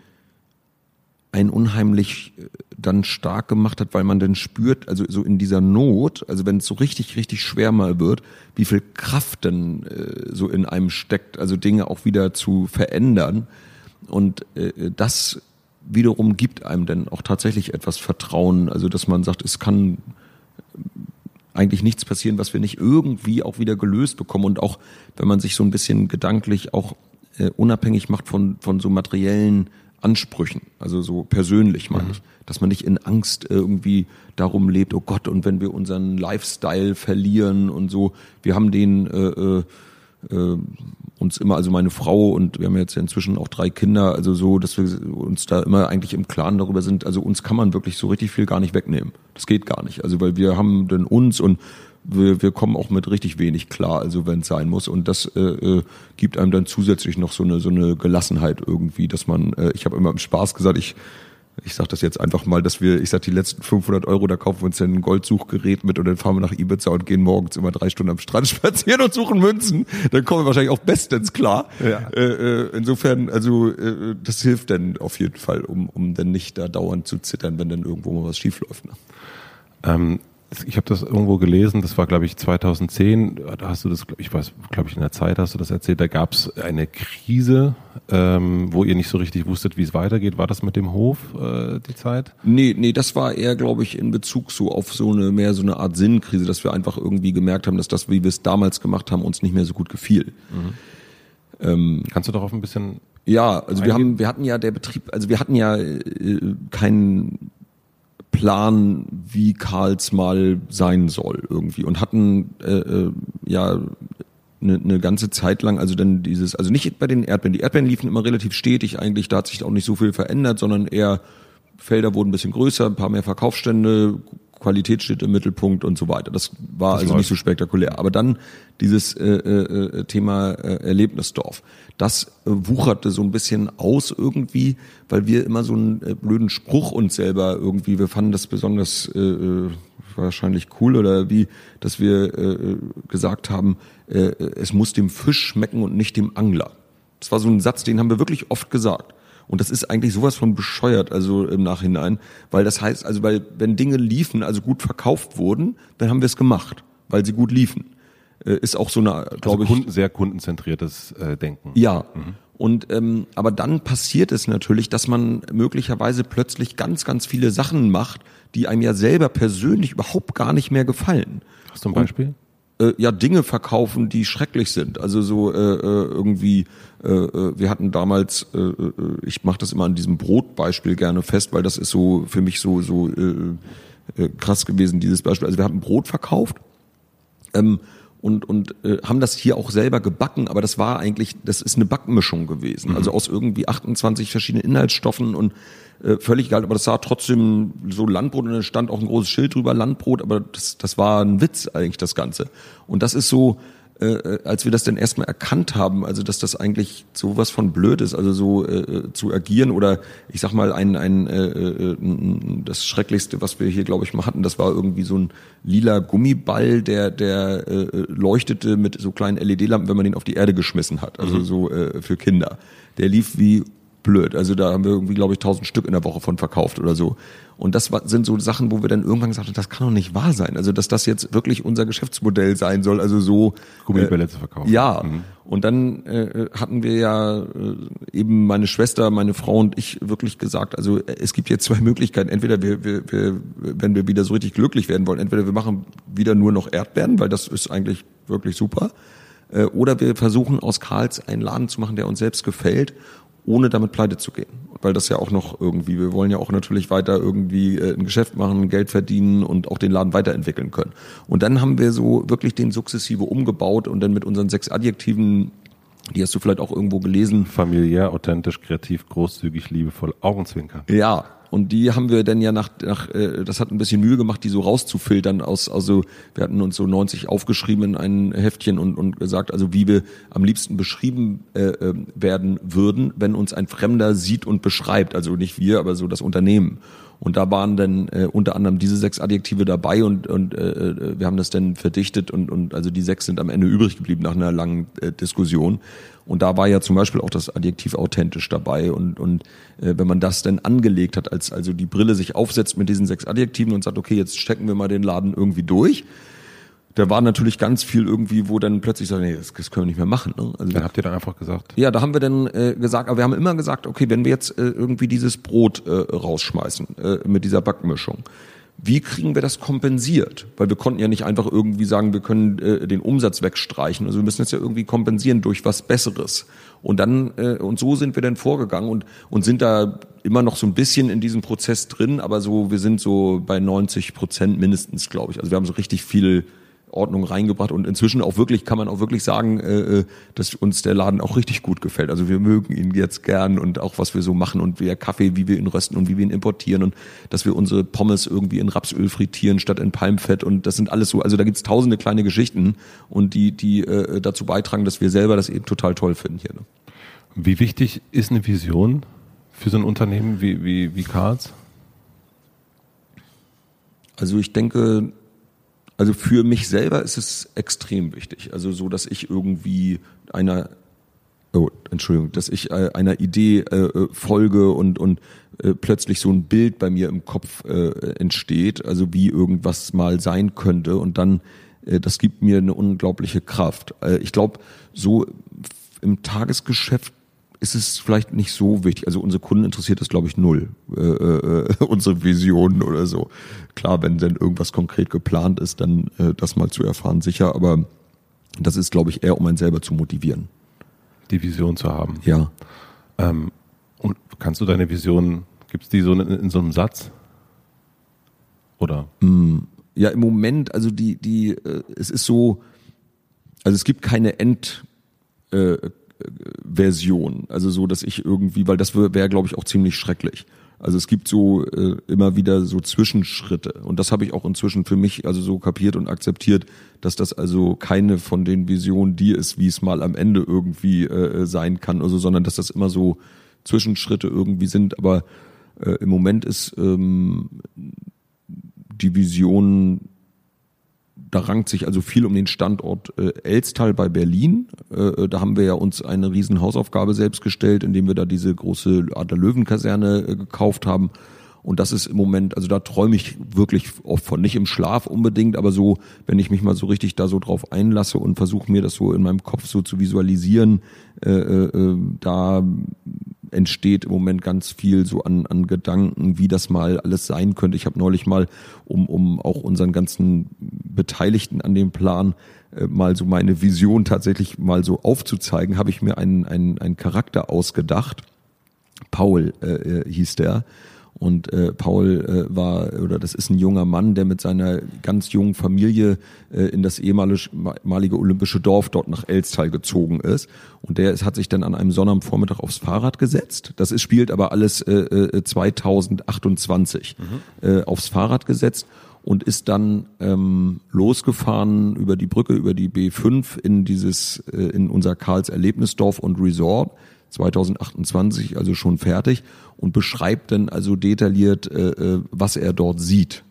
einen unheimlich äh, dann stark gemacht hat, weil man dann spürt, also so in dieser Not, also wenn es so richtig, richtig schwer mal wird, wie viel Kraft denn äh, so in einem steckt, also Dinge auch wieder zu verändern. Und äh, das wiederum gibt einem dann auch tatsächlich etwas Vertrauen, also dass man sagt, es kann eigentlich nichts passieren, was wir nicht irgendwie auch wieder gelöst bekommen. Und auch wenn man sich so ein bisschen gedanklich auch äh, unabhängig macht von, von so materiellen Ansprüchen, also so persönlich meine mhm. ich, dass man nicht in Angst irgendwie darum lebt, oh Gott, und wenn wir unseren Lifestyle verlieren und so, wir haben den äh, äh, äh, uns immer, also meine Frau und wir haben jetzt ja inzwischen auch drei Kinder, also so, dass wir uns da immer eigentlich im Klaren darüber sind, also uns kann man wirklich so richtig viel gar nicht wegnehmen. Das geht gar nicht. Also weil wir haben dann uns und wir, wir kommen auch mit richtig wenig klar, also wenn es sein muss. Und das äh, äh, gibt einem dann zusätzlich noch so eine so eine Gelassenheit irgendwie, dass man, äh, ich habe immer im Spaß gesagt, ich ich sage das jetzt einfach mal, dass wir, ich sag die letzten 500 Euro, da kaufen wir uns ein Goldsuchgerät mit und dann fahren wir nach Ibiza und gehen morgens immer drei Stunden am Strand spazieren und suchen Münzen. Dann kommen wir wahrscheinlich auch bestens klar. Ja. Äh, äh, insofern, also äh, das hilft dann auf jeden Fall, um, um dann nicht da dauernd zu zittern, wenn dann irgendwo mal was schief läuft. Ne? Ähm, ich habe das irgendwo gelesen, das war glaube ich 2010, da hast du das, ich weiß, glaube ich in der Zeit hast du das erzählt, da gab es eine Krise, ähm, wo ihr nicht so richtig wusstet, wie es weitergeht. War das mit dem Hof äh, die Zeit? Nee, nee, das war eher, glaube ich, in Bezug so auf so eine, mehr so eine Art Sinnkrise, dass wir einfach irgendwie gemerkt haben, dass das, wie wir es damals gemacht haben, uns nicht mehr so gut gefiel. Mhm. Ähm, Kannst du darauf ein bisschen ja, also wir haben, wir hatten ja der Betrieb, also wir hatten ja äh, keinen Plan, wie Karls mal sein soll irgendwie. Und hatten äh, äh, ja eine, eine ganze Zeit lang, also dann dieses, also nicht bei den Erdbeeren, die Erdbeeren liefen immer relativ stetig. Eigentlich, da hat sich auch nicht so viel verändert, sondern eher Felder wurden ein bisschen größer, ein paar mehr Verkaufsstände, Qualität steht im Mittelpunkt und so weiter. Das war das also läuft. nicht so spektakulär. Aber dann dieses äh, äh, äh, Thema äh, Erlebnisdorf, das äh, wucherte so ein bisschen aus irgendwie, weil wir immer so einen äh, blöden Spruch uns selber irgendwie, wir fanden das besonders äh, äh wahrscheinlich cool oder wie, dass wir äh, gesagt haben, äh, es muss dem Fisch schmecken und nicht dem Angler. Das war so ein Satz, den haben wir wirklich oft gesagt. Und das ist eigentlich sowas von bescheuert, also im Nachhinein, weil das heißt, also weil wenn Dinge liefen, also gut verkauft wurden, dann haben wir es gemacht, weil sie gut liefen. Äh, ist auch so eine, glaube also ich, sehr kundenzentriertes äh, Denken. Ja. Mhm. Und ähm, aber dann passiert es natürlich, dass man möglicherweise plötzlich ganz, ganz viele Sachen macht, die einem ja selber persönlich überhaupt gar nicht mehr gefallen. Hast du ein Beispiel? Und, äh, ja Dinge verkaufen, die schrecklich sind. Also so äh, äh irgendwie, äh, äh, wir hatten damals, äh, äh, ich mache das immer an diesem Brotbeispiel gerne fest, weil das ist so für mich so so äh, krass gewesen dieses Beispiel. Also wir hatten Brot verkauft. Ähm, und, und äh, haben das hier auch selber gebacken, aber das war eigentlich, das ist eine Backmischung gewesen. Mhm. Also aus irgendwie 28 verschiedenen Inhaltsstoffen und äh, völlig egal, aber das sah trotzdem so Landbrot und da stand auch ein großes Schild drüber, Landbrot, aber das, das war ein Witz eigentlich, das Ganze. Und das ist so, äh, äh als wir das dann erstmal erkannt haben, also dass das eigentlich so was von blöd ist, also so äh, äh zu agieren oder ich sag mal ein, ein äh, äh, das Schrecklichste, was wir hier glaube ich mal hatten, das war irgendwie so ein lila Gummiball, der der äh, leuchtete mit so kleinen LED-Lampen, wenn man den auf die Erde geschmissen hat, also mhm. so äh, für Kinder. Der lief wie blöd. Also da haben wir irgendwie, glaube ich, tausend Stück in der Woche von verkauft oder so. Und das sind so Sachen, wo wir dann irgendwann gesagt haben, das kann doch nicht wahr sein. Also dass das jetzt wirklich unser Geschäftsmodell sein soll. Also so Gummibälle äh, zu verkaufen. Ja. Mhm. Und dann äh, hatten wir ja äh, eben meine Schwester, meine Frau und ich wirklich gesagt, also äh, es gibt jetzt zwei Möglichkeiten. Entweder wir, wir, wir, wenn wir wieder so richtig glücklich werden wollen, entweder wir machen wieder nur noch Erdbeeren, weil das ist eigentlich wirklich super. Äh, oder wir versuchen aus Karls einen Laden zu machen, der uns selbst gefällt ohne damit pleite zu gehen. Weil das ja auch noch irgendwie, wir wollen ja auch natürlich weiter irgendwie äh, ein Geschäft machen, Geld verdienen und auch den Laden weiterentwickeln können. Und dann haben wir so wirklich den sukzessive umgebaut und dann mit unseren sechs Adjektiven die hast du vielleicht auch irgendwo gelesen. Familiär, authentisch, kreativ, großzügig, liebevoll, Augenzwinker. Ja, und die haben wir dann ja nach, nach äh, das hat ein bisschen Mühe gemacht, die so rauszufiltern aus, also wir hatten uns so 90 aufgeschrieben in ein Heftchen und, und gesagt, also wie wir am liebsten beschrieben äh, ähm, werden würden, wenn uns ein Fremder sieht und beschreibt. Also nicht wir, aber so das Unternehmen. Und da waren dann äh, unter anderem diese sechs Adjektive dabei und, und äh, äh, wir haben das dann verdichtet und, und also die sechs sind am Ende übrig geblieben nach einer langen äh, Diskussion. Und da war ja zum Beispiel auch das Adjektiv authentisch dabei. Und, und äh, wenn man das dann angelegt hat, als also die Brille sich aufsetzt mit diesen sechs Adjektiven und sagt, okay, jetzt stecken wir mal den Laden irgendwie durch, da war natürlich ganz viel irgendwie, wo dann plötzlich so, nee, das, das können wir nicht mehr machen. Ne? Also dann habt ihr dann einfach gesagt. Ja, da haben wir dann äh, gesagt, aber wir haben immer gesagt, okay, wenn wir jetzt äh, irgendwie dieses Brot äh, rausschmeißen äh, mit dieser Backmischung, wie kriegen wir das kompensiert? Weil wir konnten ja nicht einfach irgendwie sagen, wir können äh, den Umsatz wegstreichen. Also wir müssen das ja irgendwie kompensieren durch was Besseres. Und dann äh, und so sind wir dann vorgegangen und und sind da immer noch so ein bisschen in diesem Prozess drin, aber so wir sind so bei 90 Prozent mindestens, glaube ich. Also wir haben so richtig viel Ordnung reingebracht und inzwischen auch wirklich kann man auch wirklich sagen, äh, äh, dass uns der Laden auch richtig gut gefällt. Also wir mögen ihn jetzt gern und auch was wir so machen und der Kaffee, wie wir ihn rösten und wie wir ihn importieren und dass wir unsere Pommes irgendwie in Rapsöl frittieren statt in Palmfett und das sind alles so, also da gibt's tausende kleine Geschichten und die die äh, dazu beitragen, dass wir selber das eben total toll finden hier. Ne? Wie wichtig ist eine Vision für so ein Unternehmen wie wie wie Karls? Also ich denke, also für mich selber ist es extrem wichtig. Also so, dass ich irgendwie einer, oh, Entschuldigung, dass ich äh, einer Idee äh, äh, folge und, und äh, plötzlich so ein Bild bei mir im Kopf äh, entsteht, also wie irgendwas mal sein könnte und dann, äh, das gibt mir eine unglaubliche Kraft. Ich glaube, so im Tagesgeschäft ist es vielleicht nicht so wichtig. Also unsere Kunden interessiert das, glaube ich, null. Äh, äh, unsere Visionen oder so. Klar, wenn denn irgendwas konkret geplant ist, dann äh, das mal zu erfahren, sicher. Aber das ist, glaube ich, eher, um einen selber zu motivieren. Die Vision zu haben. Ja. Ähm, und kannst du deine Vision, gibt es die so in, in, so einem Satz? Oder? Mm, ja, im Moment, also die, die, äh, es ist so, also es gibt keine End, äh, Version. Also so, dass ich irgendwie, weil das wäre, wär, glaube ich, auch ziemlich schrecklich. Also es gibt so äh, immer wieder so Zwischenschritte und das habe ich auch inzwischen für mich also so kapiert und akzeptiert, dass das also keine von den Visionen die ist, wie es mal am Ende irgendwie äh, sein kann, also sondern dass das immer so Zwischenschritte irgendwie sind. Aber äh, im Moment ist ähm, die Vision da rankt sich also viel um den Standort äh, Elstal bei Berlin. Äh, da haben wir ja uns eine riesen Hausaufgabe selbst gestellt, indem wir da diese große Adler-Löwen-Kaserne äh, gekauft haben. Und das ist im Moment, also da träume ich wirklich oft von, nicht im Schlaf unbedingt, aber so, wenn ich mich mal so richtig da so drauf einlasse und versuche mir das so in meinem Kopf so zu visualisieren, äh, äh, äh da entsteht im Moment ganz viel so an, an Gedanken, wie das mal alles sein könnte. Ich habe neulich mal, um, um auch unseren ganzen Beteiligten an dem Plan äh, mal so meine Vision tatsächlich mal so aufzuzeigen, habe ich mir einen, einen, einen Charakter ausgedacht. Paul äh, äh hieß der. Und äh, Paul äh, war, oder das ist ein junger Mann, der mit seiner ganz jungen Familie äh, in das ehemalige olympische Dorf dort nach Elstal gezogen ist. Und der ist, hat sich dann an einem Sonnabendvormittag aufs Fahrrad gesetzt. Das ist, spielt aber alles äh, äh, 2028 mhm. äh, aufs Fahrrad gesetzt und ist dann ähm, losgefahren über die Brücke, über die B5 in dieses, äh, in unser Karls Erlebnisdorf und Resort 2028, also schon fertig und beschreibt dann also detailliert, äh, äh, was er dort sieht.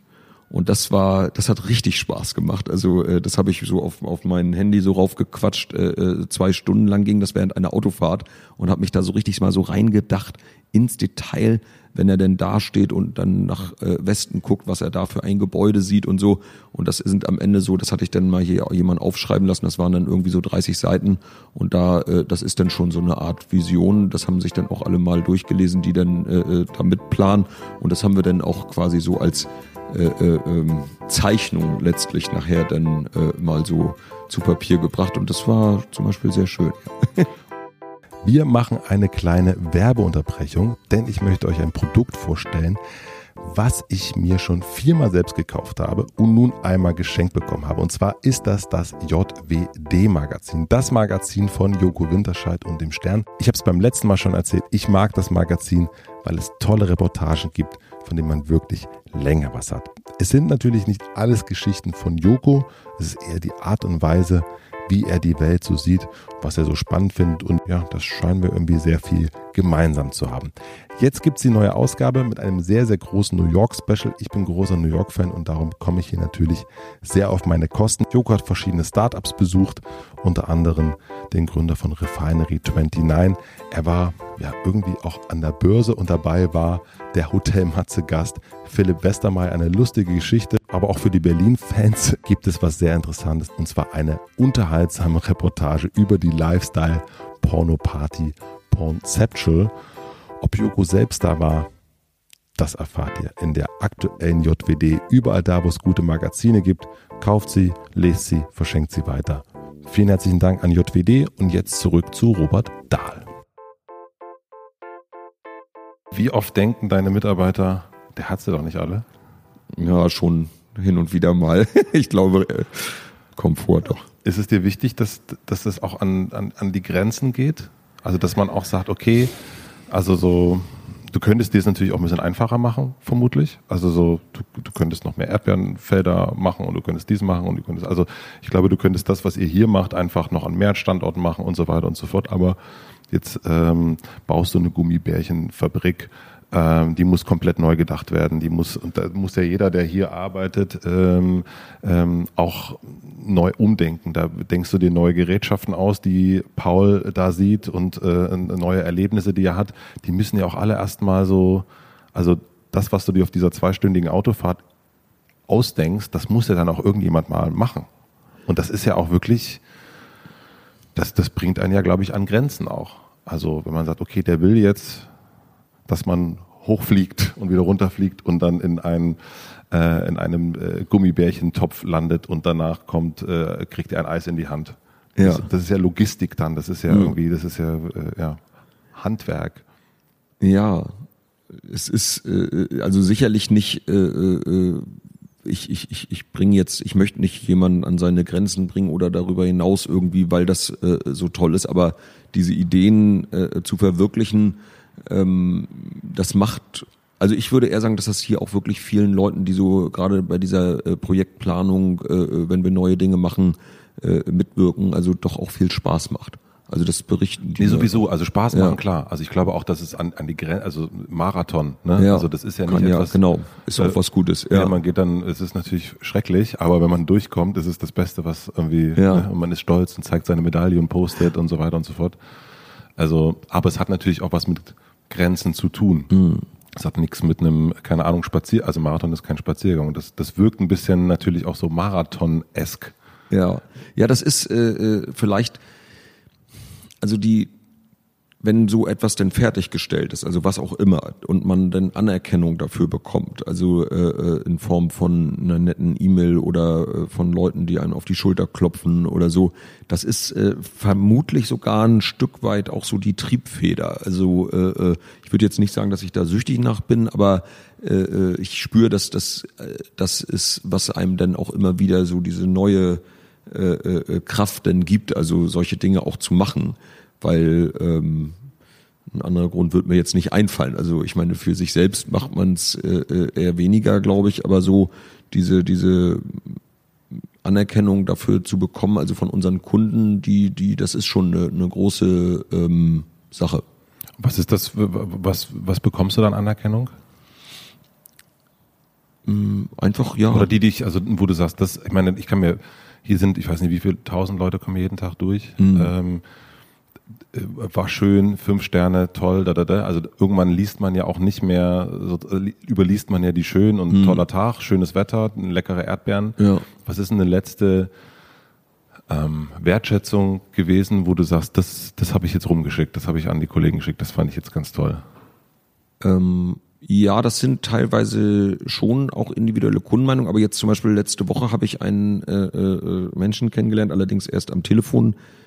Und das war, das hat richtig Spaß gemacht. Also äh, das habe ich so auf, auf mein Handy so raufgequatscht. Äh, äh zwei Stunden lang ging das während einer Autofahrt und habe mich da so richtig mal so reingedacht ins Detail, wenn er denn da steht und dann nach äh, Westen guckt, was er da für ein Gebäude sieht und so. Und das sind am Ende so, das hatte ich dann mal hier jemand aufschreiben lassen, das waren dann irgendwie so 30 Seiten und da, äh, das ist dann schon so eine Art Vision. Das haben sich dann auch alle mal durchgelesen, die dann äh, äh da mitplanen und das haben wir dann auch quasi so als äh, äh, ähm, Zeichnung letztlich nachher dann mal so zu Papier gebracht und das war zum Beispiel sehr schön. Wir machen eine kleine Werbeunterbrechung, denn ich möchte euch ein Produkt vorstellen, was ich mir schon viermal selbst gekauft habe und nun einmal geschenkt bekommen habe. Und zwar ist das das JWD-Magazin, das Magazin von Joko Winterscheid und dem Stern. Ich habe es beim letzten Mal schon erzählt, ich mag das Magazin, weil es tolle Reportagen gibt, von denen man wirklich länger was hat. Es sind natürlich nicht alles Geschichten von Joko, es ist eher die Art und Weise, wie er die Welt so sieht, was er so spannend findet. Und ja, das scheinen wir irgendwie sehr viel gemeinsam zu haben. Jetzt gibt es die neue Ausgabe mit einem sehr, sehr großen New York Special. Ich bin großer New York Fan und darum komme ich hier natürlich sehr auf meine Kosten. Joko hat verschiedene Startups besucht, unter anderem den Gründer von Refinery 29. Er war ja irgendwie auch an der Börse und dabei war der Hotel Matze Gast Philipp Westermeier. Eine lustige Geschichte, aber auch für die Berlin-Fans gibt es was sehr Interessantes und zwar eine unterhaltsame Reportage über die Lifestyle Porno Party Pornceptual. Ob Joko selbst da war, das erfahrt ihr in der aktuellen JWD. Überall da, wo es gute Magazine gibt, kauft sie, lest sie, verschenkt sie weiter. Vielen herzlichen Dank an JWD und jetzt zurück zu Robert Dahl. Wie oft denken deine Mitarbeiter, der hat sie doch nicht alle? Ja, schon hin und wieder mal. ich glaube, äh, Komfort doch. Ist es dir wichtig, dass, dass das auch an, an, an die Grenzen geht? Also, dass man auch sagt, okay, also so, du könntest dir es natürlich auch ein bisschen einfacher machen, vermutlich. Also so, du, du könntest noch mehr Erdbeerenfelder machen und du könntest dies machen und du könntest, also ich glaube, du könntest das, was ihr hier macht, einfach noch an mehr Standorten machen und so weiter und so fort. Aber jetzt ähm, baust du eine Gummibärchenfabrik ähm, die muss komplett neu gedacht werden. Die muss, und da muss ja jeder, der hier arbeitet, ähm, ähm, auch neu umdenken. Da denkst du dir neue Gerätschaften aus, die Paul da sieht und äh, neue Erlebnisse, die er hat. Die müssen ja auch alle erstmal so, also das, was du dir auf dieser zweistündigen Autofahrt ausdenkst, das muss ja dann auch irgendjemand mal machen. Und das ist ja auch wirklich, das, das bringt einen ja, glaube ich, an Grenzen auch. Also wenn man sagt, okay, der will jetzt dass man hochfliegt und wieder runterfliegt und dann in einem äh, in einem äh, Gummibärchentopf landet und danach kommt äh, kriegt er ein Eis in die Hand. Ja. Das, das, ist ja Logistik dann, das ist ja mhm. irgendwie, das ist ja, äh, ja Handwerk. Ja, es ist äh, also sicherlich nicht äh, äh, ich, ich, ich, ich bringe jetzt, ich möchte nicht jemanden an seine Grenzen bringen oder darüber hinaus irgendwie, weil das äh, so toll ist, aber diese Ideen äh, zu verwirklichen, ähm, das macht, also ich würde eher sagen, dass das hier auch wirklich vielen Leuten, die so gerade bei dieser äh, Projektplanung, äh, äh, wenn wir neue Dinge machen, äh, mitwirken, also doch auch viel Spaß macht. Also das berichten die. Nee, sowieso, also Spaß machen, ja. klar. Also ich glaube auch, dass es an, an die Grenze, also Marathon, ne? Ja. Also das ist ja nicht Kann, etwas. Ja, genau, ist auch äh, was Gutes. Ja. ja, man geht dann, es ist natürlich schrecklich, aber wenn man durchkommt, ist es das Beste, was irgendwie, ja. ne? und man ist stolz und zeigt seine Medaille und postet und so weiter und so fort. Also, aber es hat natürlich auch was mit Grenzen zu tun. Mhm. Das hat nichts mit einem, keine Ahnung, Spazier, also Marathon ist kein Spaziergang. Das, das wirkt ein bisschen natürlich auch so Marathon-esk. Ja, ja, das ist äh, äh vielleicht, also die, wenn so etwas denn fertiggestellt ist, also was auch immer, und man dann Anerkennung dafür bekommt, also äh, äh in Form von einer netten E-Mail oder äh, von Leuten, die einen auf die Schulter klopfen oder so, das ist äh, vermutlich sogar ein Stück weit auch so die Triebfeder. Also äh, äh ich würde jetzt nicht sagen, dass ich da süchtig nach bin, aber äh, äh, ich spüre, dass das äh, das ist, was einem dann auch immer wieder so diese neue äh, äh, Kraft denn gibt, also solche Dinge auch zu machen weil ähm, ein anderer Grund wird mir jetzt nicht einfallen. Also ich meine, für sich selbst macht man es äh, äh, eher weniger, glaube ich, aber so diese, diese Anerkennung dafür zu bekommen, also von unseren Kunden, die, die, das ist schon eine, eine große ähm, Sache. Was ist das, was, was bekommst du dann Anerkennung? Mm, einfach, ja. Oder die dich, also wo du sagst, das, ich meine, ich kann mir, hier sind, ich weiß nicht, wie viele tausend Leute kommen jeden Tag durch. Mhm. Ähm, äh, war schön, fünf Sterne, toll, da, da, da. Also irgendwann liest man ja auch nicht mehr, so, äh, überliest man ja die schön und mhm. toller Tag, schönes Wetter, leckere Erdbeeren. Ja. Was ist denn eine letzte ähm, Wertschätzung gewesen, wo du sagst, das, das habe ich jetzt rumgeschickt, das habe ich an die Kollegen geschickt, das fand ich jetzt ganz toll? Ähm, ja, das sind teilweise schon auch individuelle Kundenmeinungen, aber jetzt zum Beispiel letzte Woche habe ich einen äh, äh, Menschen kennengelernt, allerdings erst am Telefon, äh,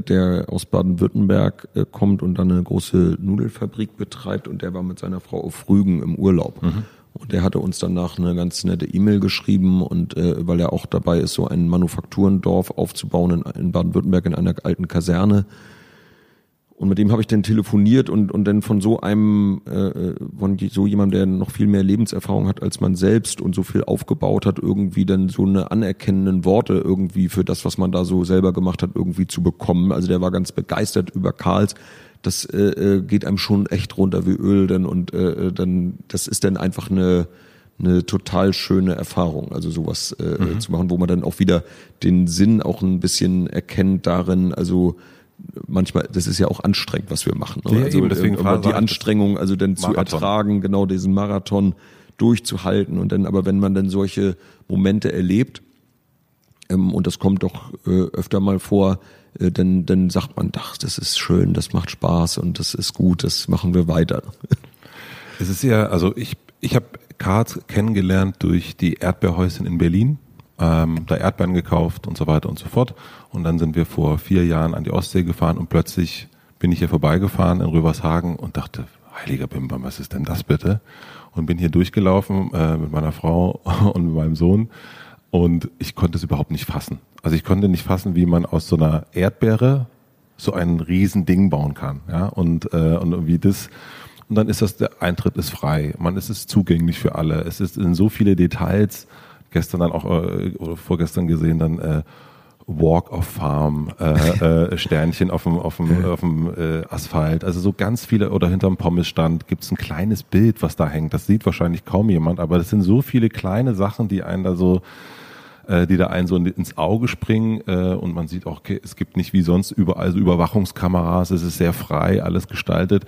der aus Baden-Württemberg äh, kommt und dann eine große Nudelfabrik betreibt und der war mit seiner Frau auf Rügen im Urlaub. Mhm. Und der hatte uns danach eine ganz nette E-Mail geschrieben und äh, weil er auch dabei ist, so ein Manufakturendorf aufzubauen in, in Baden-Württemberg in einer alten Kaserne und mit dem habe ich dann telefoniert und, und dann von so einem, äh, von so jemandem, der noch viel mehr Lebenserfahrung hat als man selbst und so viel aufgebaut hat, irgendwie dann so eine anerkennenden Worte irgendwie für das, was man da so selber gemacht hat, irgendwie zu bekommen. Also der war ganz begeistert über Karls. das äh, äh, geht einem schon echt runter wie Öl dann und äh, äh, dann das ist dann einfach eine eine total schöne Erfahrung, also sowas äh, mhm. zu machen, wo man dann auch wieder den Sinn auch ein bisschen erkennt darin, also manchmal, das ist ja auch anstrengend, was wir machen. Ne? Ja, also eben, deswegen äh, die Anstrengung, also dann Marathon. zu ertragen, genau diesen Marathon durchzuhalten und dann, aber wenn man dann solche Momente erlebt, ähm, und das kommt doch äh, öfter mal vor, äh, dann, dann sagt man, ach, das ist schön, das macht Spaß und das ist gut, das machen wir weiter. Es ist ja, also ich, ich habe Karts kennengelernt durch die Erdbeerhäuschen in Berlin, ähm, da Erdbeeren gekauft und so weiter und so fort. Und dann sind wir vor vier Jahren an die Ostsee gefahren und plötzlich bin ich hier vorbeigefahren in Rövershagen und dachte, heiliger Bimbam, was ist denn das bitte? Und bin hier durchgelaufen äh, mit meiner Frau und mit meinem Sohn und ich konnte es überhaupt nicht fassen. Also ich konnte nicht fassen, wie man aus so einer Erdbeere so ein Riesending bauen kann. Ja? Und, äh, und wie das. Und dann ist das, der Eintritt ist frei. Man ist es zugänglich für alle. Es ist in so viele Details. Gestern dann auch, äh, oder vorgestern gesehen, dann äh, Walk of Farm, äh, äh, Sternchen auf dem, auf dem, auf dem äh, Asphalt. Also so ganz viele, oder hinterm Pommesstand gibt es ein kleines Bild, was da hängt. Das sieht wahrscheinlich kaum jemand, aber das sind so viele kleine Sachen, die einen da so äh, die da einen so ins Auge springen äh, und man sieht auch, okay, es gibt nicht wie sonst überall so Überwachungskameras, es ist sehr frei, alles gestaltet.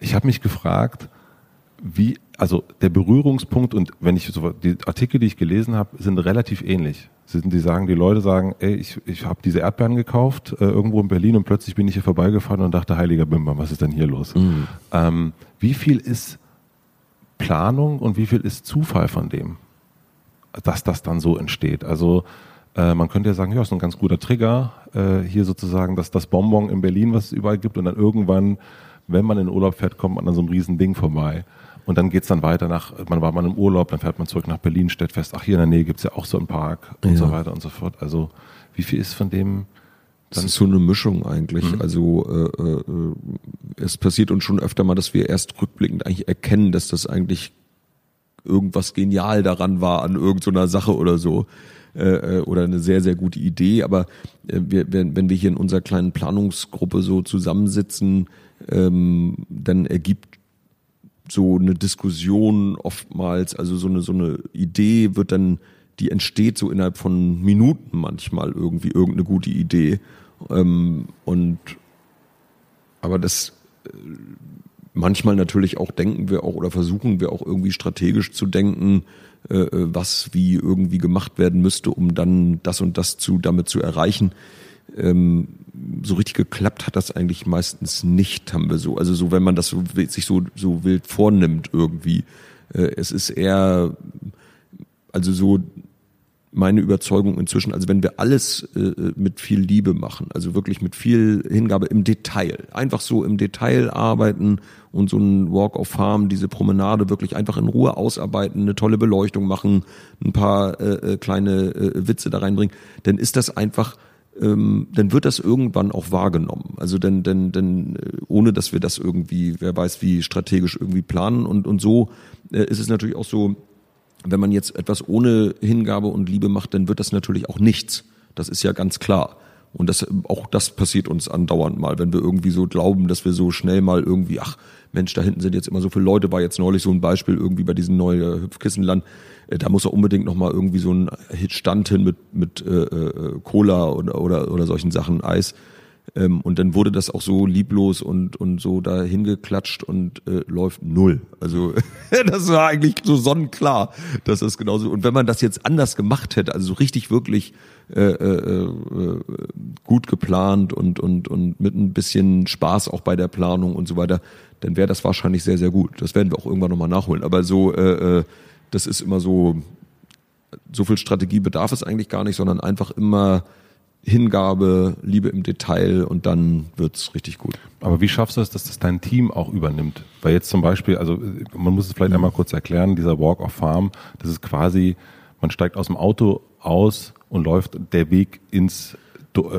Ich habe mich gefragt, wie, also der Berührungspunkt und wenn ich so, die Artikel, die ich gelesen habe, sind relativ ähnlich. Sind, die sagen, die Leute sagen, ey, ich, ich habe diese Erdbeeren gekauft äh, irgendwo in Berlin und plötzlich bin ich hier vorbeigefahren und dachte, heiliger Bimber, was ist denn hier los? Mhm. Ähm, wie viel ist Planung und wie viel ist Zufall von dem? dass das dann so entsteht. Also äh, man könnte ja sagen, ja, ist ein ganz guter Trigger, äh, hier sozusagen, dass das Bonbon in Berlin, was es überall gibt, und dann irgendwann, wenn man in den Urlaub fährt, kommt man an so einem riesen Ding vorbei. Und dann geht's dann weiter nach, man war mal im Urlaub, dann fährt man zurück nach Berlin, stellt fest, ach, hier in der Nähe gibt's ja auch so einen Park und ja. so weiter und so fort. Also wie viel ist von dem das ist so eine Mischung eigentlich. Mhm. Also äh, äh, es passiert uns schon öfter mal, dass wir erst rückblickend eigentlich erkennen, dass das eigentlich irgendwas genial daran war an irgendeiner Sache oder so äh, äh, oder eine sehr, sehr gute Idee. Aber äh, wir, wenn, wenn wir hier in unserer kleinen Planungsgruppe so zusammensitzen, ähm, dann ergibt so eine Diskussion oftmals, also so eine, so eine Idee wird dann, die entsteht so innerhalb von Minuten manchmal irgendwie irgendeine gute Idee. Ähm, und aber das äh, manchmal natürlich auch denken wir auch oder versuchen wir auch irgendwie strategisch zu denken, äh, äh, was wie irgendwie gemacht werden müsste, um dann das und das zu damit zu erreichen. Ähm, so richtig geklappt hat das eigentlich meistens nicht, haben wir so. Also so, wenn man das so, sich so, so wild vornimmt irgendwie. Äh, es ist eher, also so meine Überzeugung inzwischen, also wenn wir alles äh, mit viel Liebe machen, also wirklich mit viel Hingabe im Detail, einfach so im Detail arbeiten und so ein Walk of Farm, diese Promenade wirklich einfach in Ruhe ausarbeiten, eine tolle Beleuchtung machen, ein paar äh, äh kleine äh, Witze da reinbringen, dann ist das einfach ähm, dann wird das irgendwann auch wahrgenommen. Also denn, denn, denn äh, ohne dass wir das irgendwie, wer weiß wie strategisch irgendwie planen und, und so äh, ist es natürlich auch so, wenn man jetzt etwas ohne Hingabe und Liebe macht, dann wird das natürlich auch nichts. Das ist ja ganz klar. Und das, auch das passiert uns andauernd mal, wenn wir irgendwie so glauben, dass wir so schnell mal irgendwie, ach Mensch, da hinten sind jetzt immer so viele Leute, war jetzt neulich so ein Beispiel irgendwie bei diesem neuen Hüpfkissenland, äh, da muss er unbedingt nochmal irgendwie so ein Stand hin mit, mit äh, äh, Cola oder, oder, oder solchen Sachen, Eis. Ähm, und dann wurde das auch so lieblos und, und so da hingeklatscht und äh, läuft null. Also das war eigentlich so sonnenklar, dass das genauso. Und wenn man das jetzt anders gemacht hätte, also so richtig wirklich äh, äh, äh, gut geplant und, und, und mit ein bisschen Spaß auch bei der Planung und so weiter, dann wäre das wahrscheinlich sehr, sehr gut. Das werden wir auch irgendwann nochmal nachholen. Aber so, äh, äh, das ist immer so, so viel Strategie bedarf es eigentlich gar nicht, sondern einfach immer Hingabe, Liebe im Detail und dann wird's richtig gut. Aber wie schaffst du es, dass das dein Team auch übernimmt? Weil jetzt zum Beispiel, also man muss es vielleicht einmal kurz erklären, dieser Walk of Farm, das ist quasi, man steigt aus dem Auto aus und läuft der Weg ins,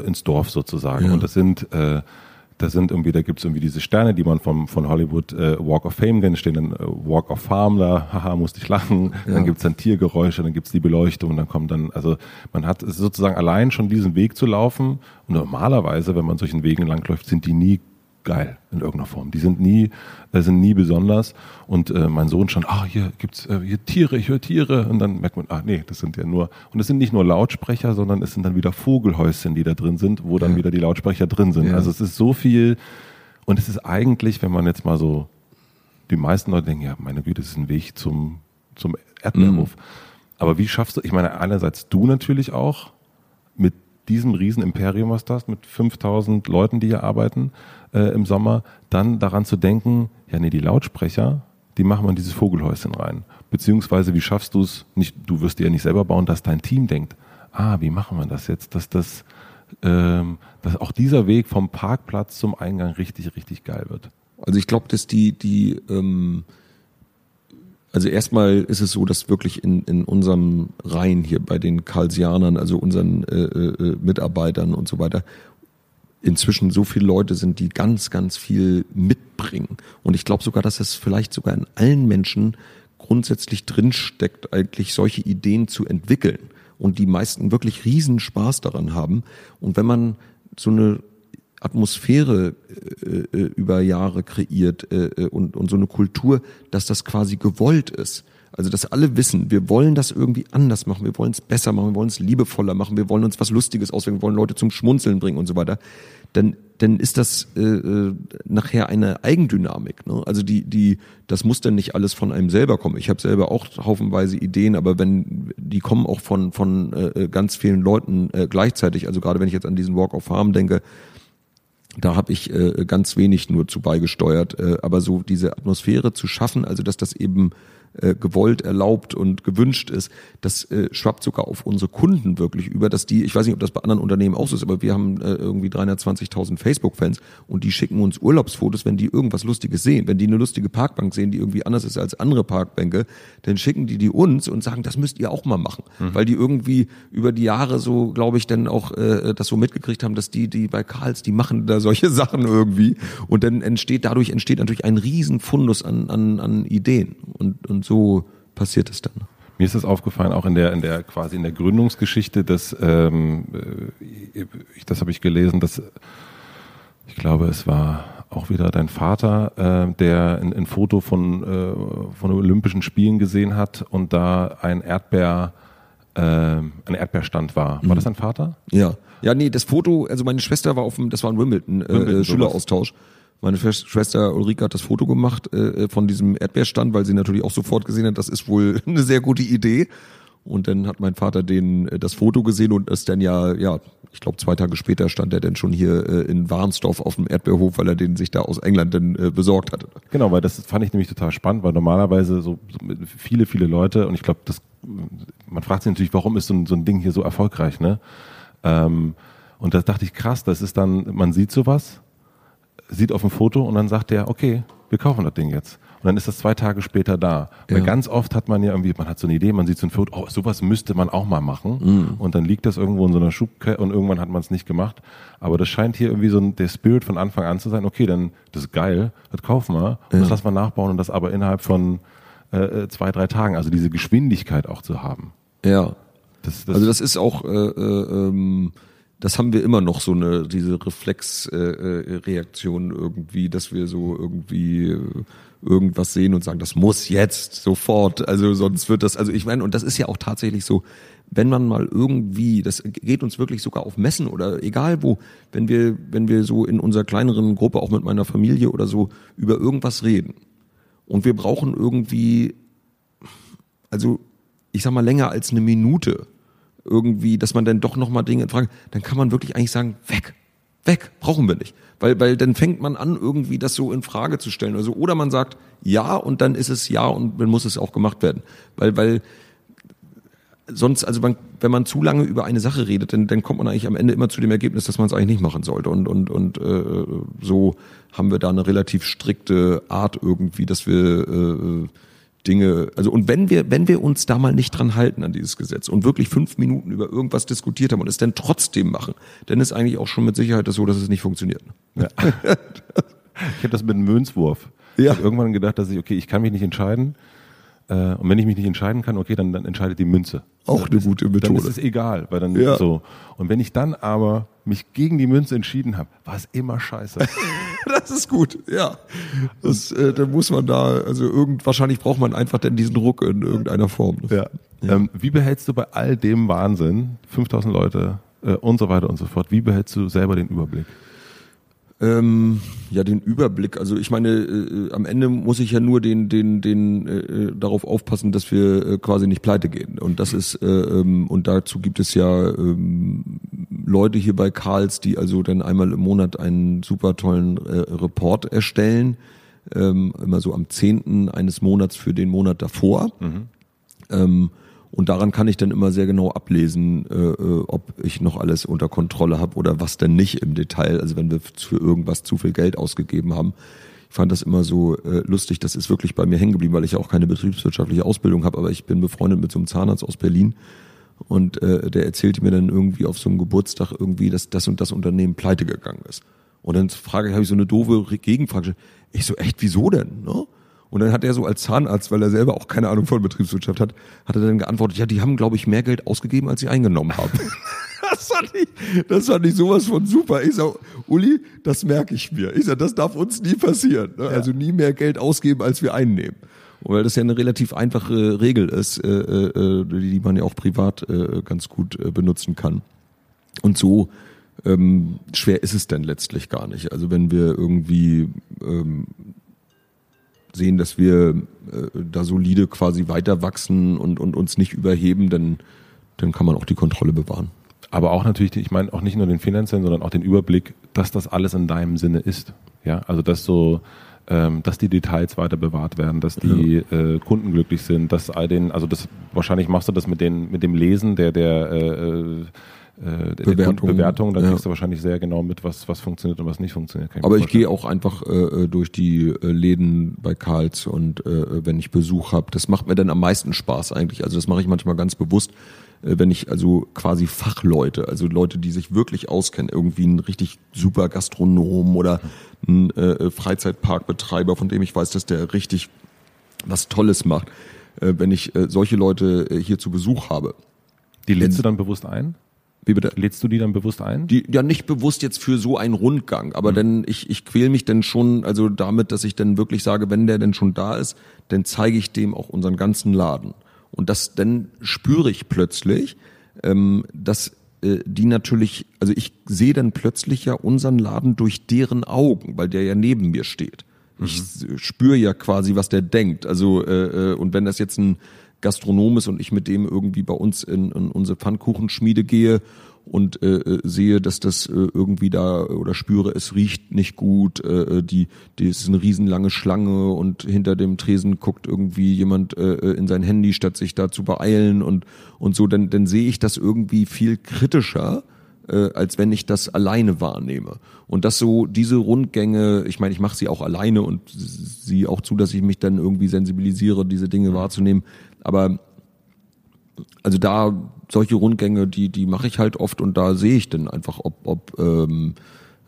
ins Dorf sozusagen. Ja. Und das sind äh, da sind irgendwie, da gibt's irgendwie diese Sterne, die man vom, von Hollywood äh, Walk of Fame kennt, stehen dann äh, Walk of Farm da, haha, musste ich lachen. Ja. Dann gibt's dann Tiergeräusche, dann gibt's die Beleuchtung, dann kommt dann, also man hat sozusagen allein schon diesen Weg zu laufen. Und normalerweise, wenn man solchen Wegen langläuft, sind die nie geil in irgendeiner Form. Die sind nie, äh, sind nie besonders. Und äh, mein Sohn schon, ah, hier gibt's äh, hier Tiere, ich höre Tiere. Und dann merkt man, ah, nee, das sind ja nur, und es sind nicht nur Lautsprecher, sondern es sind dann wieder Vogelhäuschen, die da drin sind, wo dann ja. wieder die Lautsprecher drin sind. Ja. Also es ist so viel, und es ist eigentlich, wenn man jetzt mal so, die meisten Leute denken, ja, meine Güte, das ist ein Weg zum, zum Erdbeerhof. Mhm. Aber wie schaffst du, ich meine, einerseits du natürlich auch mit diesem Riesenimperium, was du hast, mit 5000 Leuten, die hier arbeiten äh, im Sommer, dann daran zu denken, ja nee, die Lautsprecher, die machen wir in dieses Vogelhäuschen rein. Beziehungsweise wie schaffst du es, nicht, du wirst dir ja nicht selber bauen, dass dein Team denkt, ah, wie machen wir das jetzt, dass das, ähm, dass auch dieser Weg vom Parkplatz zum Eingang richtig, richtig geil wird. Also ich glaube, dass die, die ähm, also erstmal ist es so, dass wirklich in, in unserem Reihen hier bei den Karlsianern, also unseren äh, äh, Mitarbeitern und so weiter, inzwischen so viele Leute sind, die ganz, ganz viel mitbringen. Und ich glaube sogar, dass es vielleicht sogar in allen Menschen grundsätzlich drinsteckt, eigentlich solche Ideen zu entwickeln. Und die meisten wirklich riesen Spaß daran haben. Und wenn man so eine Atmosphäre äh, äh, über Jahre kreiert äh, äh, und, und so eine Kultur, dass das quasi gewollt ist. Also dass alle wissen, wir wollen das irgendwie anders machen, wir wollen es besser machen, wir wollen es liebevoller machen, wir wollen uns was Lustiges auswählen, wir wollen Leute zum Schmunzeln bringen und so weiter. Dann, dann ist das äh, äh, nachher eine Eigendynamik. Ne? Also die, die, das muss dann nicht alles von einem selber kommen. Ich habe selber auch haufenweise Ideen, aber wenn die kommen auch von von äh, ganz vielen Leuten äh, gleichzeitig. Also gerade wenn ich jetzt an diesen Walk of Farm denke, da habe ich äh, ganz wenig nur zu beigesteuert, äh, aber so diese Atmosphäre zu schaffen, also dass das eben äh, gewollt, erlaubt und gewünscht ist, das äh, schwappt sogar auf unsere Kunden wirklich über, dass die, ich weiß nicht, ob das bei anderen Unternehmen auch so ist, aber wir haben äh, irgendwie 320.000 Facebook-Fans und die schicken uns Urlaubsfotos, wenn die irgendwas Lustiges sehen, wenn die eine lustige Parkbank sehen, die irgendwie anders ist als andere Parkbänke, dann schicken die die uns und sagen, das müsst ihr auch mal machen, mhm. weil die irgendwie über die Jahre so, glaube ich, dann auch äh, das so mitgekriegt haben, dass die, die bei Karls, die machen da solche Sachen irgendwie. Und dann entsteht, dadurch entsteht natürlich ein riesen Fundus an, an, an Ideen. Und, und so passiert es dann. Mir ist es aufgefallen, auch in der, in der quasi in der Gründungsgeschichte, dass ähm, äh, ich, das habe ich gelesen, dass ich glaube, es war auch wieder dein Vater, äh, der ein, ein Foto von, äh, von Olympischen Spielen gesehen hat und da ein Erdbeer, äh, ein Erdbeerstand war. War mhm. das dein Vater? Ja. Ja, nee, das Foto, also meine Schwester war auf dem, das war ein Wimbledon, äh, Wimbledon Schüleraustausch. Meine Schwester Ulrike hat das Foto gemacht äh, von diesem Erdbeerstand, weil sie natürlich auch sofort gesehen hat, das ist wohl eine sehr gute Idee. Und dann hat mein Vater den äh, das Foto gesehen und ist dann ja, ja, ich glaube zwei Tage später stand er dann schon hier äh, in Warnsdorf auf dem Erdbeerhof, weil er den sich da aus England dann äh, besorgt hatte. Genau, weil das fand ich nämlich total spannend, weil normalerweise so, so viele, viele Leute und ich glaube, das man fragt sich natürlich, warum ist so ein, so ein Ding hier so erfolgreich, ne? Ähm, und da dachte ich, krass, das ist dann, man sieht sowas sieht auf dem Foto und dann sagt der, okay, wir kaufen das Ding jetzt. Und dann ist das zwei Tage später da. Ja. Weil ganz oft hat man ja irgendwie, man hat so eine Idee, man sieht so ein Foto, oh, sowas müsste man auch mal machen. Mhm. Und dann liegt das irgendwo in so einer Schubkette und irgendwann hat man es nicht gemacht. Aber das scheint hier irgendwie so ein, der Spirit von Anfang an zu sein, okay, dann, das ist geil, das kaufen wir und ja. das lassen wir nachbauen und das aber innerhalb von äh, äh, zwei, drei Tagen. Also diese Geschwindigkeit auch zu haben. Ja. Das, das also das ist auch, äh, äh, ähm das haben wir immer noch so eine diese Reflexreaktion äh, irgendwie, dass wir so irgendwie äh, irgendwas sehen und sagen, das muss jetzt sofort. Also sonst wird das, also ich meine, und das ist ja auch tatsächlich so, wenn man mal irgendwie, das geht uns wirklich sogar auf Messen oder egal wo, wenn wir, wenn wir so in unserer kleineren Gruppe, auch mit meiner Familie oder so, über irgendwas reden. Und wir brauchen irgendwie, also ich sag mal länger als eine Minute, irgendwie, dass man dann doch nochmal Dinge fragt, dann kann man wirklich eigentlich sagen, weg, weg, brauchen wir nicht. Weil, weil dann fängt man an, irgendwie das so in Frage zu stellen. Also, oder man sagt ja und dann ist es ja und dann muss es auch gemacht werden. Weil, weil sonst, also man, wenn man zu lange über eine Sache redet, dann, dann kommt man eigentlich am Ende immer zu dem Ergebnis, dass man es eigentlich nicht machen sollte. Und, und, und äh, so haben wir da eine relativ strikte Art irgendwie, dass wir äh, Dinge, also und wenn wir, wenn wir uns da mal nicht dran halten an dieses Gesetz und wirklich fünf Minuten über irgendwas diskutiert haben und es dann trotzdem machen, dann ist eigentlich auch schon mit Sicherheit das so, dass es nicht funktioniert. Ja. ich habe das mit einem Münzwurf. Ja. Ich habe irgendwann gedacht, dass ich, okay, ich kann mich nicht entscheiden. Äh, und wenn ich mich nicht entscheiden kann, okay, dann, dann entscheidet die Münze. Auch eine gute Methode. Dann ist es egal, weil dann ja. so. Und wenn ich dann aber mich gegen die Münze entschieden habe, war es immer scheiße. das ist gut, ja. Das, äh, da muss man da, also irgend, wahrscheinlich braucht man einfach denn diesen Ruck in irgendeiner Form. Ja. ja. Ähm, wie behältst du bei all dem Wahnsinn, 5000 Leute äh, und so weiter und so fort, wie behältst du selber den Überblick? Ähm, ja, den Überblick. Also ich meine, äh, am Ende muss ich ja nur den, den, den äh, darauf aufpassen, dass wir äh, quasi nicht pleite gehen. Und das ist äh, ähm, und dazu gibt es ja ähm, Leute hier bei Karls, die also dann einmal im Monat einen super tollen äh, Report erstellen, ähm, immer so am zehnten eines Monats für den Monat davor. Mhm. Ähm, und daran kann ich dann immer sehr genau ablesen, äh, äh ob ich noch alles unter Kontrolle habe oder was denn nicht im Detail. Also wenn wir für irgendwas zu viel Geld ausgegeben haben. Ich fand das immer so äh, lustig, das ist wirklich bei mir hängen geblieben, weil ich ja auch keine betriebswirtschaftliche Ausbildung habe, aber ich bin befreundet mit so einem Zahnarzt aus Berlin und äh, der erzählte mir dann irgendwie auf so einem Geburtstag irgendwie, dass das und das Unternehmen pleite gegangen ist. Und dann frage ich, habe ich so eine doofe Gegenfrage. Ich so, echt, wieso denn? Ne? Und dann hat er so als Zahnarzt, weil er selber auch keine Ahnung von Betriebswirtschaft hat, hat er dann geantwortet, ja, die haben, glaube ich, mehr Geld ausgegeben, als sie eingenommen haben. das fand ich, das fand ich sowas von super. Ich sag, Uli, das merke ich mir. Ich sag, das darf uns nie passieren. Ne? Also nie mehr Geld ausgeben, als wir einnehmen. Weil das ja eine relativ einfache Regel ist, äh, äh, die man ja auch privat äh, ganz gut äh, benutzen kann. Und so ähm, schwer ist es denn letztlich gar nicht. Also wenn wir irgendwie ähm, sehen, dass wir äh, da solide quasi weiter wachsen und, und uns nicht überheben, dann, dann kann man auch die Kontrolle bewahren. Aber auch natürlich, ich meine auch nicht nur den finanziellen, sondern auch den Überblick, dass das alles in deinem Sinne ist. Ja, also dass so, ähm, dass die Details weiter bewahrt werden, dass die ja. äh, Kunden glücklich sind, dass all den, also das wahrscheinlich machst du das mit den, mit dem Lesen der der äh, äh äh, Bewertung, Bewertung, dann ja. kriegst du wahrscheinlich sehr genau mit, was, was funktioniert und was nicht funktioniert. Aber ich gehe auch einfach äh, durch die äh, Läden bei Karls und äh, wenn ich Besuch habe, das macht mir dann am meisten Spaß eigentlich. Also das mache ich manchmal ganz bewusst, äh, wenn ich also quasi Fachleute, also Leute, die sich wirklich auskennen, irgendwie ein richtig super Gastronom oder ein äh, Freizeitparkbetreiber, von dem ich weiß, dass der richtig was Tolles macht, äh, wenn ich äh, solche Leute äh, hier zu Besuch habe. Die lädst du dann bewusst ein? Wie bitte? Lädst du die dann bewusst ein? Die, ja, nicht bewusst jetzt für so einen Rundgang, aber mhm. denn ich, ich quäl mich dann schon, also damit, dass ich dann wirklich sage, wenn der denn schon da ist, dann zeige ich dem auch unseren ganzen Laden. Und das, dann spüre ich plötzlich, ähm, dass äh, die natürlich, also ich sehe dann plötzlich ja unseren Laden durch deren Augen, weil der ja neben mir steht. Mhm. Ich spüre ja quasi, was der denkt. Also, äh, äh, und wenn das jetzt ein Gastronom ist und ich mit dem irgendwie bei uns in, in unsere Pfannkuchenschmiede gehe und äh, äh, sehe, dass das äh, irgendwie da oder spüre, es riecht nicht gut, äh, äh, die, die ist eine riesenlange Schlange und hinter dem Tresen guckt irgendwie jemand äh, äh, in sein Handy, statt sich da zu beeilen und und so, dann dann sehe ich das irgendwie viel kritischer äh, als wenn ich das alleine wahrnehme. Und das so, diese Rundgänge, ich meine, ich mache sie auch alleine und sie auch zu, dass ich mich dann irgendwie sensibilisiere, diese Dinge wahrzunehmen. Aber also da solche Rundgänge, die, die mache ich halt oft und da sehe ich dann einfach, ob, ob ähm,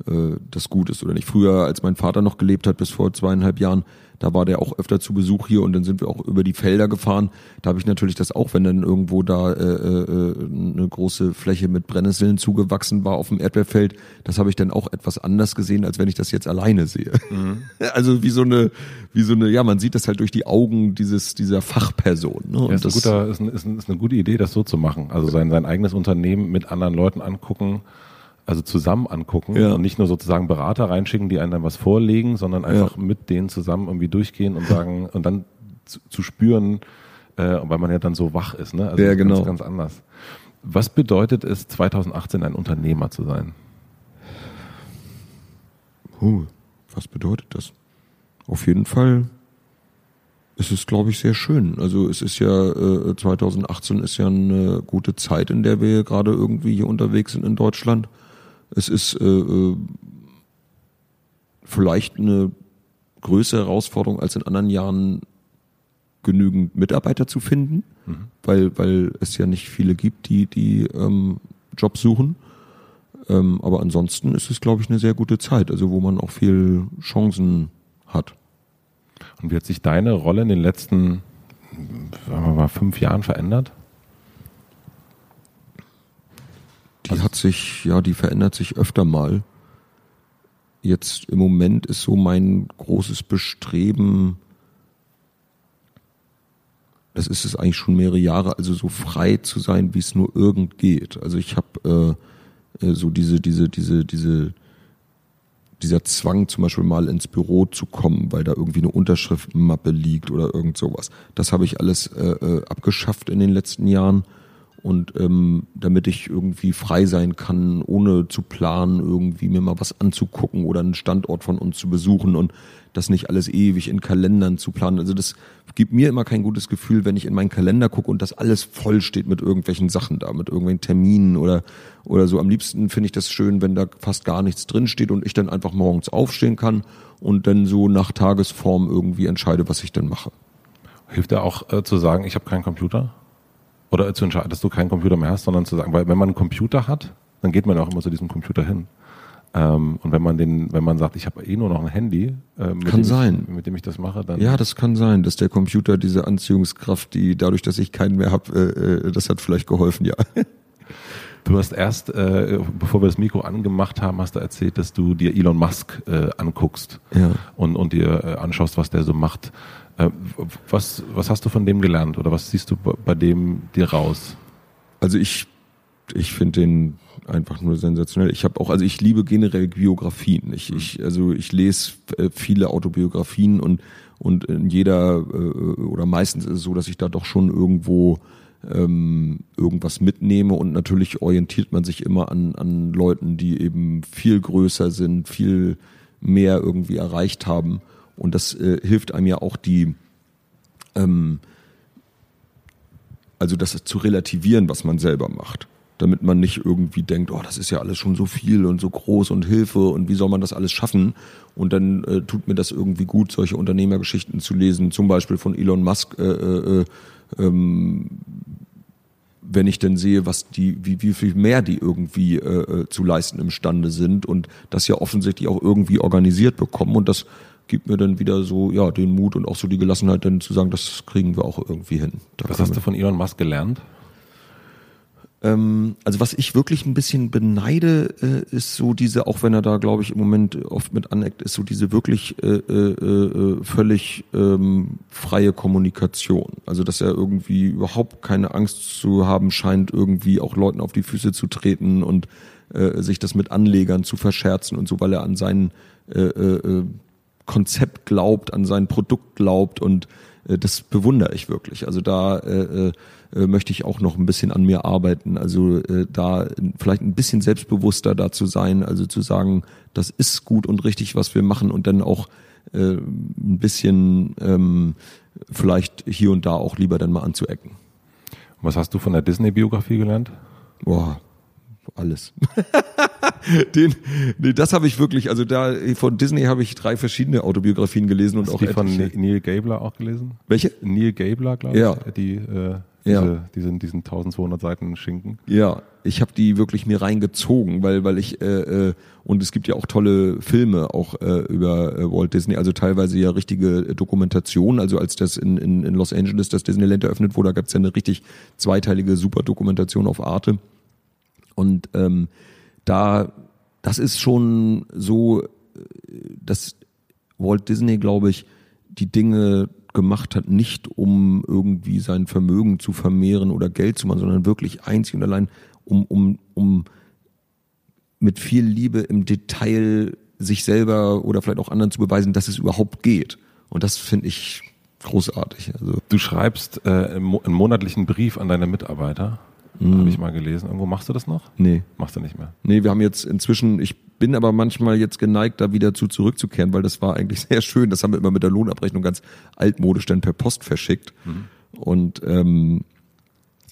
äh, das gut ist oder nicht. Früher, als mein Vater noch gelebt hat, bis vor zweieinhalb Jahren, da war der auch öfter zu Besuch hier und dann sind wir auch über die Felder gefahren. Da habe ich natürlich das auch, wenn dann irgendwo da äh, äh, eine große Fläche mit Brennnesseln zugewachsen war auf dem Erdbeerfeld, das habe ich dann auch etwas anders gesehen, als wenn ich das jetzt alleine sehe. Mhm. Also wie so eine, wie so eine, ja, man sieht das halt durch die Augen dieses dieser Fachperson. Ne? Und ja, ist, das, ein guter, ist, ein, ist, ein, ist eine gute Idee, das so zu machen. Also sein sein eigenes Unternehmen mit anderen Leuten angucken also zusammen angucken ja. und nicht nur sozusagen Berater reinschicken, die einem dann was vorlegen, sondern einfach ja. mit denen zusammen irgendwie durchgehen und sagen und dann zu, zu spüren, äh, weil man ja dann so wach ist, ne? Also ja, genau. ganz, ganz anders. Was bedeutet es, 2018 ein Unternehmer zu sein? Uh, was bedeutet das? Auf jeden Fall ist es, glaube ich, sehr schön. Also es ist ja, äh, 2018 ist ja eine gute Zeit, in der wir gerade irgendwie hier unterwegs sind in Deutschland. Es ist äh, äh, vielleicht eine größere Herausforderung als in anderen Jahren genügend Mitarbeiter zu finden, mhm. weil, weil es ja nicht viele gibt, die, die ähm, Jobs suchen. Ähm, aber ansonsten ist es, glaube ich, eine sehr gute Zeit, also wo man auch viel Chancen hat. Und wie hat sich deine Rolle in den letzten, sagen wir mal, fünf Jahren verändert? Die hat sich, ja, die verändert sich öfter mal. jetzt im Moment ist so mein großes Bestreben, das ist es eigentlich schon mehrere Jahre, also so frei zu sein, wie es nur irgend geht. Also ich habe äh, äh, so diese, diese, diese, diese, dieser Zwang zum Beispiel mal ins Büro zu kommen, weil da irgendwie eine Unterschriftmappe liegt oder irgend sowas. Das habe ich alles äh, äh abgeschafft in den letzten Jahren und ähm, damit ich irgendwie frei sein kann, ohne zu planen, irgendwie mir mal was anzugucken oder einen Standort von uns zu besuchen und das nicht alles ewig in Kalendern zu planen. Also das gibt mir immer kein gutes Gefühl, wenn ich in meinen Kalender gucke und das alles voll steht mit irgendwelchen Sachen da, mit irgendwelchen Terminen oder, oder so. Am liebsten finde ich das schön, wenn da fast gar nichts drin steht und ich dann einfach morgens aufstehen kann und dann so nach Tagesform irgendwie entscheide, was ich dann mache. Hilft da auch äh, zu sagen, ich habe keinen Computer? Oder zu entscheiden, dass du keinen Computer mehr hast, sondern zu sagen, weil wenn man einen Computer hat, dann geht man auch immer zu diesem Computer hin. Ähm, und wenn man den, wenn man sagt, ich habe eh nur noch ein Handy, äh, mit, kann dem sein. Ich, mit dem ich das mache, dann. Ja, das kann sein, dass der Computer diese Anziehungskraft, die dadurch, dass ich keinen mehr habe, äh, äh, das hat vielleicht geholfen, ja. Du hast erst, äh, bevor wir das Mikro angemacht haben, hast du erzählt, dass du dir Elon Musk äh, anguckst ja. und, und dir äh, anschaust, was der so macht. Äh, was, was hast du von dem gelernt oder was siehst du bei dem dir raus? Also ich, ich finde den einfach nur sensationell. Ich habe auch, also ich liebe generell Biografien. Ich, ich, also ich lese äh, viele Autobiografien und und in jeder äh, oder meistens ist es so, dass ich da doch schon irgendwo ähm, irgendwas mitnehme und natürlich orientiert man sich immer an, an Leuten, die eben viel größer sind, viel mehr irgendwie erreicht haben. Und das äh, hilft einem ja auch die, ähm, also das zu relativieren, was man selber macht. Damit man nicht irgendwie denkt, oh, das ist ja alles schon so viel und so groß und Hilfe und wie soll man das alles schaffen? Und dann äh, tut mir das irgendwie gut, solche Unternehmergeschichten zu lesen, zum Beispiel von Elon Musk, äh, äh, äh ähm, wenn ich denn sehe, was die, wie, wie viel mehr die irgendwie äh, äh, zu leisten imstande sind und das ja offensichtlich auch irgendwie organisiert bekommen und das gibt mir dann wieder so, ja, den Mut und auch so die Gelassenheit, dann zu sagen, das kriegen wir auch irgendwie hin. Da Was hast du von Elon Musk gelernt? Ähm, also was ich wirklich ein bisschen beneide, äh, ist so diese, auch wenn er da, glaube ich, im Moment oft mit aneckt, ist so diese wirklich äh, äh, äh, völlig ähm, freie Kommunikation. Also dass er irgendwie überhaupt keine Angst zu haben scheint, irgendwie auch Leuten auf die Füße zu treten und äh, sich das mit Anlegern zu verscherzen und so, weil er an seinen äh, äh, Konzept glaubt, an sein Produkt glaubt und äh, das bewundere ich wirklich. Also da äh, äh, möchte ich auch noch ein bisschen an mir arbeiten. Also äh, da vielleicht ein bisschen selbstbewusster da zu sein, also zu sagen, das ist gut und richtig, was wir machen und dann auch äh, ein bisschen ähm, vielleicht hier und da auch lieber dann mal anzuecken. Was hast du von der Disney-Biografie gelernt? Boah, alles. Den, nee, das habe ich wirklich, also da von Disney habe ich drei verschiedene Autobiografien gelesen und Hast auch die von Neil Gabler auch gelesen? Welche? Neil Gabler, glaube ich. Ja. Die äh, diese, ja. diesen, diesen 1200 Seiten Schinken. Ja, ich habe die wirklich mir reingezogen, weil weil ich äh, äh, und es gibt ja auch tolle Filme auch äh, über äh, Walt Disney, also teilweise ja richtige Dokumentation. Also als das in, in, in Los Angeles das Disneyland eröffnet wurde, da gab es ja eine richtig zweiteilige super Dokumentation auf Arte. Und ähm, da, das ist schon so, dass Walt Disney, glaube ich, die Dinge gemacht hat, nicht um irgendwie sein Vermögen zu vermehren oder Geld zu machen, sondern wirklich einzig und allein, um, um, um mit viel Liebe im Detail sich selber oder vielleicht auch anderen zu beweisen, dass es überhaupt geht. Und das finde ich großartig. Also du schreibst äh, einen monatlichen Brief an deine Mitarbeiter. Mhm. Habe ich mal gelesen. Irgendwo machst du das noch? Nee. Machst du nicht mehr? Nee, wir haben jetzt inzwischen, ich bin aber manchmal jetzt geneigt, da wieder zu zurückzukehren, weil das war eigentlich sehr schön. Das haben wir immer mit der Lohnabrechnung ganz altmodisch dann per Post verschickt. Mhm. Und ähm,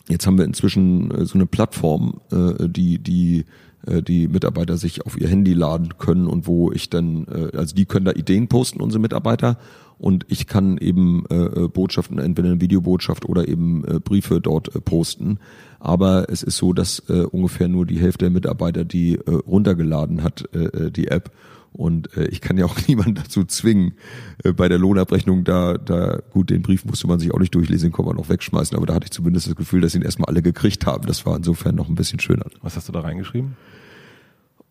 jetzt haben wir inzwischen äh, so eine Plattform, äh, die, die die Mitarbeiter sich auf ihr Handy laden können und wo ich dann, äh, also die können da Ideen posten, unsere Mitarbeiter, und ich kann eben äh, äh, Botschaften, entweder eine Videobotschaft oder eben äh, Briefe dort äh, posten. Aber es ist so, dass äh, ungefähr nur die Hälfte der Mitarbeiter die äh, runtergeladen hat, äh, äh die App. Und äh, ich kann ja auch niemanden dazu zwingen, äh, bei der Lohnabrechnung da, da, gut, den Brief musste man sich auch nicht durchlesen, den kann man auch wegschmeißen, aber da hatte ich zumindest das Gefühl, dass ihn erstmal alle gekriegt haben. Das war insofern noch ein bisschen schöner. Was hast du da reingeschrieben?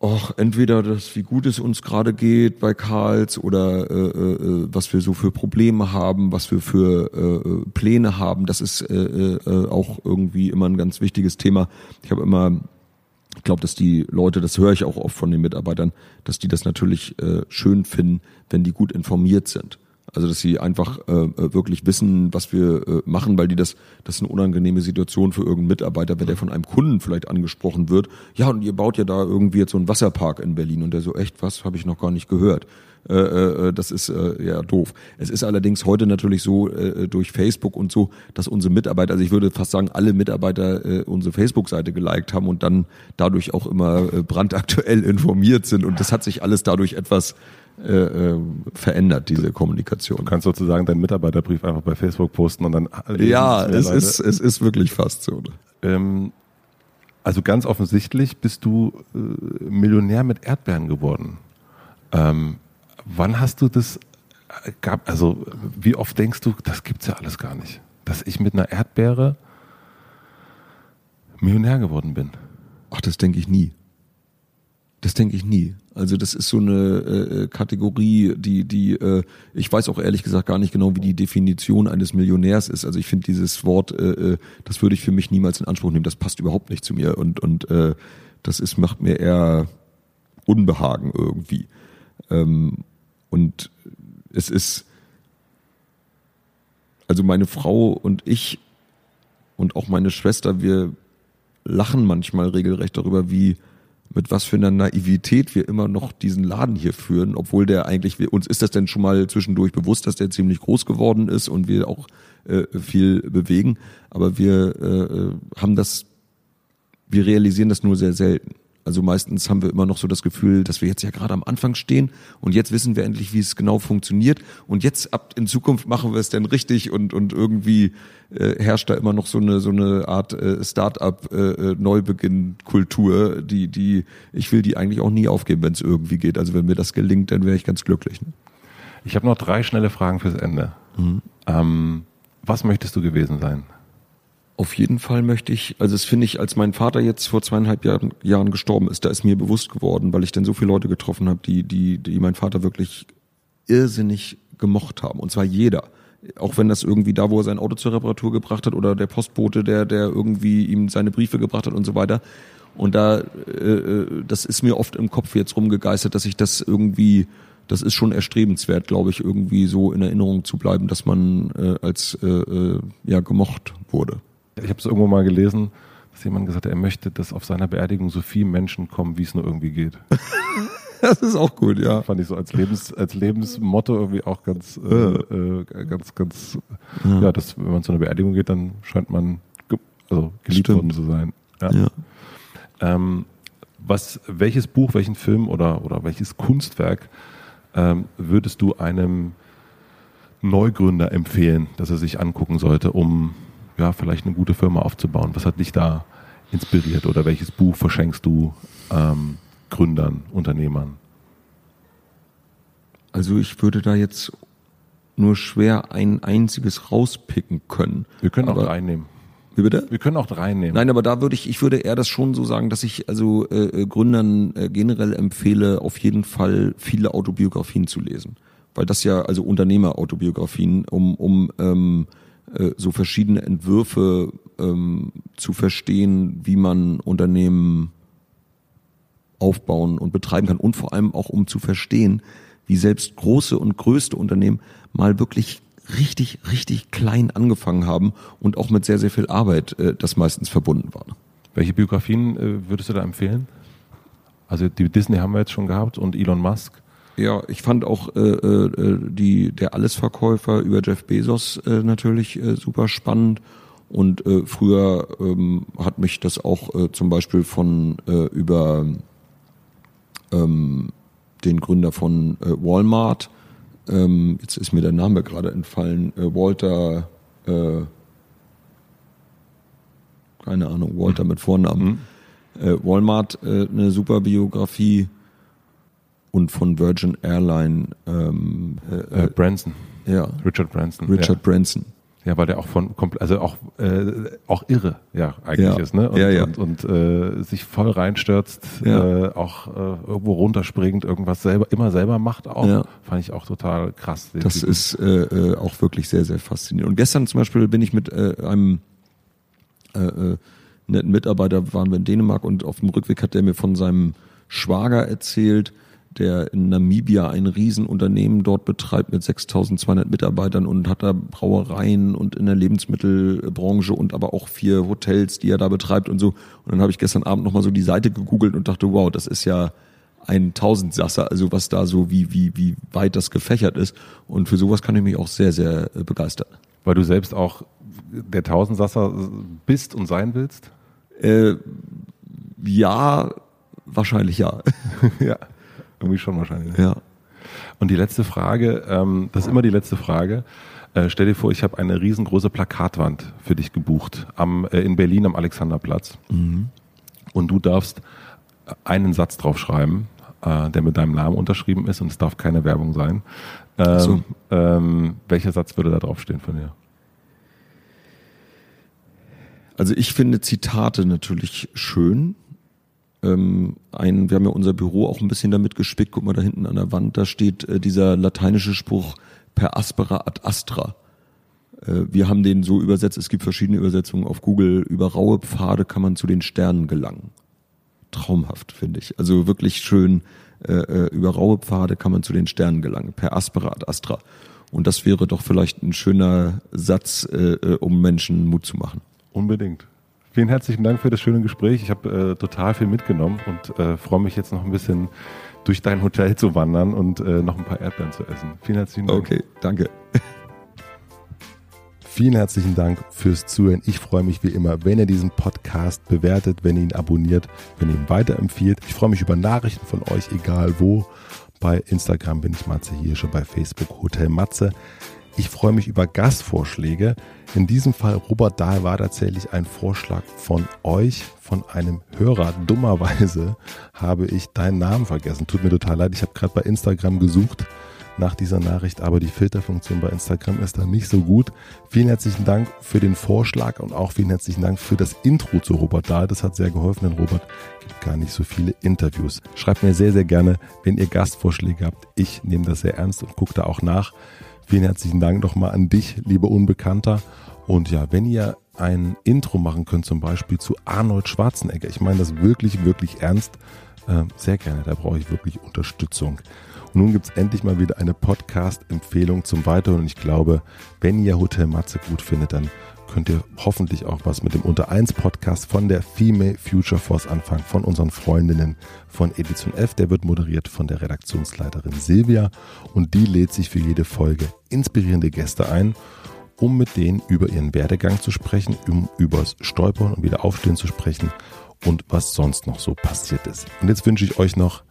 Och, entweder das, wie gut es uns gerade geht bei Karls oder äh, äh, was wir so für Probleme haben, was wir für äh, äh Pläne haben. Das ist äh, äh, auch irgendwie immer ein ganz wichtiges Thema. Ich habe immer, ich glaube, dass die Leute, das höre ich auch oft von den Mitarbeitern, dass die das natürlich äh, schön finden, wenn die gut informiert sind. Also dass sie einfach äh, äh, wirklich wissen, was wir äh, machen, weil die das, das ist eine unangenehme Situation für irgendeinen Mitarbeiter, wenn der von einem Kunden vielleicht angesprochen wird. Ja, und ihr baut ja da irgendwie jetzt so einen Wasserpark in Berlin und der so, echt, was, habe ich noch gar nicht gehört. Äh, äh, das ist äh, ja doof. Es ist allerdings heute natürlich so äh, durch Facebook und so, dass unsere Mitarbeiter, also ich würde fast sagen, alle Mitarbeiter äh, unsere Facebook-Seite geliked haben und dann dadurch auch immer äh, brandaktuell informiert sind und das hat sich alles dadurch etwas äh, äh, verändert, diese Kommunikation. Du kannst sozusagen deinen Mitarbeiterbrief einfach bei Facebook posten und dann. Ja, es ist, es ist wirklich fast so. Ähm, also ganz offensichtlich bist du äh, Millionär mit Erdbeeren geworden. Ähm, wann hast du das äh, gab, also wie oft denkst du, das gibt's ja alles gar nicht, dass ich mit einer Erdbeere Millionär geworden bin? Ach, das denke ich nie. Das denke ich nie. Also das ist so eine äh, Kategorie, die, die, äh, ich weiß auch ehrlich gesagt gar nicht genau, wie die Definition eines Millionärs ist. Also ich finde dieses Wort, äh, äh, das würde ich für mich niemals in Anspruch nehmen. Das passt überhaupt nicht zu mir und und äh, das ist macht mir eher Unbehagen irgendwie. Ähm, und es ist also meine Frau und ich und auch meine Schwester, wir lachen manchmal regelrecht darüber, wie mit was für einer Naivität wir immer noch diesen Laden hier führen, obwohl der eigentlich, uns ist das denn schon mal zwischendurch bewusst, dass der ziemlich groß geworden ist und wir auch äh, viel bewegen, aber wir äh, haben das, wir realisieren das nur sehr selten. Also meistens haben wir immer noch so das Gefühl, dass wir jetzt ja gerade am Anfang stehen und jetzt wissen wir endlich, wie es genau funktioniert und jetzt ab in Zukunft machen wir es denn richtig und und irgendwie äh, herrscht da immer noch so eine so eine Art äh, Start-up äh, äh, Neubeginn Kultur, die die ich will die eigentlich auch nie aufgeben, wenn es irgendwie geht. Also wenn mir das gelingt, dann wäre ich ganz glücklich. Ne? Ich habe noch drei schnelle Fragen fürs Ende. Mhm. Ähm, was möchtest du gewesen sein? Auf jeden Fall möchte ich, also das finde ich, als mein Vater jetzt vor zweieinhalb Jahren, Jahren gestorben ist, da ist mir bewusst geworden, weil ich dann so viele Leute getroffen habe, die, die, die mein Vater wirklich irrsinnig gemocht haben. Und zwar jeder. Auch wenn das irgendwie da, wo er sein Auto zur Reparatur gebracht hat oder der Postbote, der, der irgendwie ihm seine Briefe gebracht hat und so weiter. Und da, äh, äh das ist mir oft im Kopf jetzt rumgegeistert, dass ich das irgendwie, das ist schon erstrebenswert, glaube ich, irgendwie so in Erinnerung zu bleiben, dass man äh, als äh, äh ja gemocht wurde. Ich habe es irgendwo mal gelesen, dass jemand gesagt hat, er möchte, dass auf seiner Beerdigung so viele Menschen kommen, wie es nur irgendwie geht. das ist auch gut, ja. Fand ich so als Lebens als Lebensmotto irgendwie auch ganz äh, äh, ganz ganz ja. ja, dass wenn man zu einer Beerdigung geht, dann scheint man ge also geliebt Stimmt. worden zu sein. Ja. ja. Ähm, was welches Buch, welchen Film oder oder welches Kunstwerk ähm, würdest du einem Neugründer empfehlen, dass er sich angucken sollte, um ja, vielleicht eine gute Firma aufzubauen? Was hat dich da inspiriert oder welches Buch verschenkst du ähm, Gründern, Unternehmern? Also ich würde da jetzt nur schwer ein einziges rauspicken können. Wir können aber, auch drei nehmen. Wie bitte? Wir können auch drei nehmen. Nein, aber da würde ich, ich würde eher das schon so sagen, dass ich also äh, äh Gründern äh, generell empfehle, auf jeden Fall viele Autobiografien zu lesen. Weil das ja, also Unternehmerautobiografien, um, um ähm, äh, so verschiedene Entwürfe ähm, zu verstehen, wie man Unternehmen aufbauen und betreiben kann und vor allem auch um zu verstehen, wie selbst große und größte Unternehmen mal wirklich richtig, richtig klein angefangen haben und auch mit sehr, sehr viel Arbeit äh, das meistens verbunden war. Welche Biografien äh, würdest du da empfehlen? Also die Disney haben wir jetzt schon gehabt und Elon Musk. Ja, ich fand auch äh, äh, die der Allesverkäufer über Jeff Bezos äh, natürlich äh, super spannend. Und äh, früher ähm, hat mich das auch äh, zum Beispiel von äh, über ähm, den Gründer von äh, Walmart, ähm, jetzt ist mir der Name gerade entfallen, äh, Walter, äh, keine Ahnung, Walter mhm. mit Vornamen. Mhm. Äh, Walmart, äh, eine super Biografie und von Virgin Airline ähm, äh, äh, Branson. Ja. Richard Branson. Richard ja. Branson. Ja, weil der auch von also auch äh, auch irre, ja eigentlich Ja. ist, ne? Und, Ja, ja. und, und äh, sich voll reinstürzt, äh, auch äh, irgendwo runterspringt, irgendwas selber immer selber macht auch, Ja. fand ich auch total krass. Das Typen. ist äh, äh, auch wirklich sehr, sehr faszinierend. Und gestern zum Beispiel bin ich mit äh, einem äh, äh, netten Mitarbeiter, waren wir in Dänemark und auf dem Rückweg hat der mir von seinem Schwager erzählt, der in Namibia ein Riesenunternehmen dort betreibt mit 6200 Mitarbeitern und hat da Brauereien und in der Lebensmittelbranche und aber auch vier Hotels, die er da betreibt und so. Und dann habe ich gestern Abend nochmal so die Seite gegoogelt und dachte, wow, das ist ja ein Tausendsasser, also was da so, wie, wie, wie weit das gefächert ist. Und für sowas kann ich mich auch sehr, sehr äh, begeistern. weil du selbst auch der Tausendsasser bist und sein willst. Äh, ja, wahrscheinlich ja. ja, irgendwie schon wahrscheinlich. ja. Und die letzte Frage, ähm, das ist immer die letzte Frage. Äh, stell dir vor, ich habe eine riesengroße Plakatwand für dich gebucht am, äh, in Berlin am Alexanderplatz. Und du darfst einen Satz draufschreiben, äh, der mit deinem Namen unterschrieben ist und es darf keine Werbung sein. Ähm, so. ähm, welcher Satz würde da draufstehen von dir? Also ich finde Zitate natürlich schön. Ähm, ein, wir haben ja unser Büro auch ein bisschen damit gespickt. Guck mal da hinten an der Wand, da steht äh, dieser lateinische Spruch per aspera ad astra. Äh, wir haben den so übersetzt, es gibt verschiedene Übersetzungen auf Google. Über raue Pfade kann man zu den Sternen gelangen. Traumhaft, finde ich. Also wirklich schön. Äh, äh, über raue Pfade kann man zu den Sternen gelangen. Per aspera ad astra. Und das wäre doch vielleicht ein schöner Satz, äh, äh, um Menschen Mut zu machen. Unbedingt. Vielen herzlichen Dank für das schöne Gespräch. Ich habe äh, total viel mitgenommen und äh, freue mich jetzt noch ein bisschen durch dein Hotel zu wandern und äh, noch ein paar Erdbeeren zu essen. Vielen herzlichen Dank. Okay, danke. Vielen herzlichen Dank fürs Zuhören. Ich freue mich wie immer, wenn ihr diesen Podcast bewertet, wenn ihr ihn abonniert, wenn ihr ihn weiterempfiehlt. Ich freue mich über Nachrichten von euch, egal wo. Bei Instagram bin ich Matze Hirsche, bei Facebook Hotel Matze. Ich freue mich über Gastvorschläge. In diesem Fall, Robert Dahl, war tatsächlich ein Vorschlag von euch, von einem Hörer. Dummerweise habe ich deinen Namen vergessen. Tut mir total leid. Ich habe gerade bei Instagram gesucht nach dieser Nachricht, aber die Filterfunktion bei Instagram ist da nicht so gut. Vielen herzlichen Dank für den Vorschlag und auch vielen herzlichen Dank für das Intro zu Robert Dahl. Das hat sehr geholfen, denn Robert gibt gar nicht so viele Interviews. Schreibt mir sehr, sehr gerne, wenn ihr Gastvorschläge habt. Ich nehme das sehr ernst und gucke da auch nach. Vielen herzlichen Dank nochmal an dich, lieber Unbekannter. Und ja, wenn ihr ein Intro machen könnt, zum Beispiel zu Arnold Schwarzenegger, ich meine das wirklich, wirklich ernst, äh, sehr gerne, da brauche ich wirklich Unterstützung. Und nun gibt's endlich mal wieder eine Podcast-Empfehlung zum Weiteren. Und ich glaube, wenn ihr Hotel Matze gut findet, dann könnt ihr hoffentlich auch was mit dem Unter 1 Podcast von der Female Future Force anfangen, von unseren Freundinnen von Edition F. Der wird moderiert von der Redaktionsleiterin Silvia und die lädt sich für jede Folge inspirierende Gäste ein, um mit denen über ihren Werdegang zu sprechen, um übers Stolpern und wieder aufstehen zu sprechen und was sonst noch so passiert ist. Und jetzt wünsche ich euch noch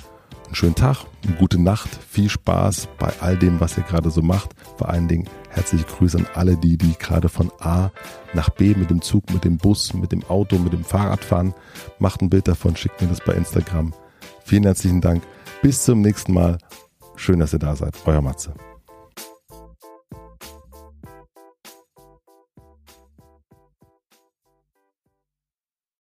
einen schönen Tag, eine gute Nacht, viel Spaß bei all dem, was ihr gerade so macht. Vor allen Dingen herzliche Grüße an alle die, die gerade von A nach B mit dem Zug, mit dem Bus, mit dem Auto, mit dem Fahrrad fahren. Macht ein Bild davon, schickt mir das bei Instagram. Vielen herzlichen Dank. Bis zum nächsten Mal. Schön, dass ihr da seid. Euer Matze.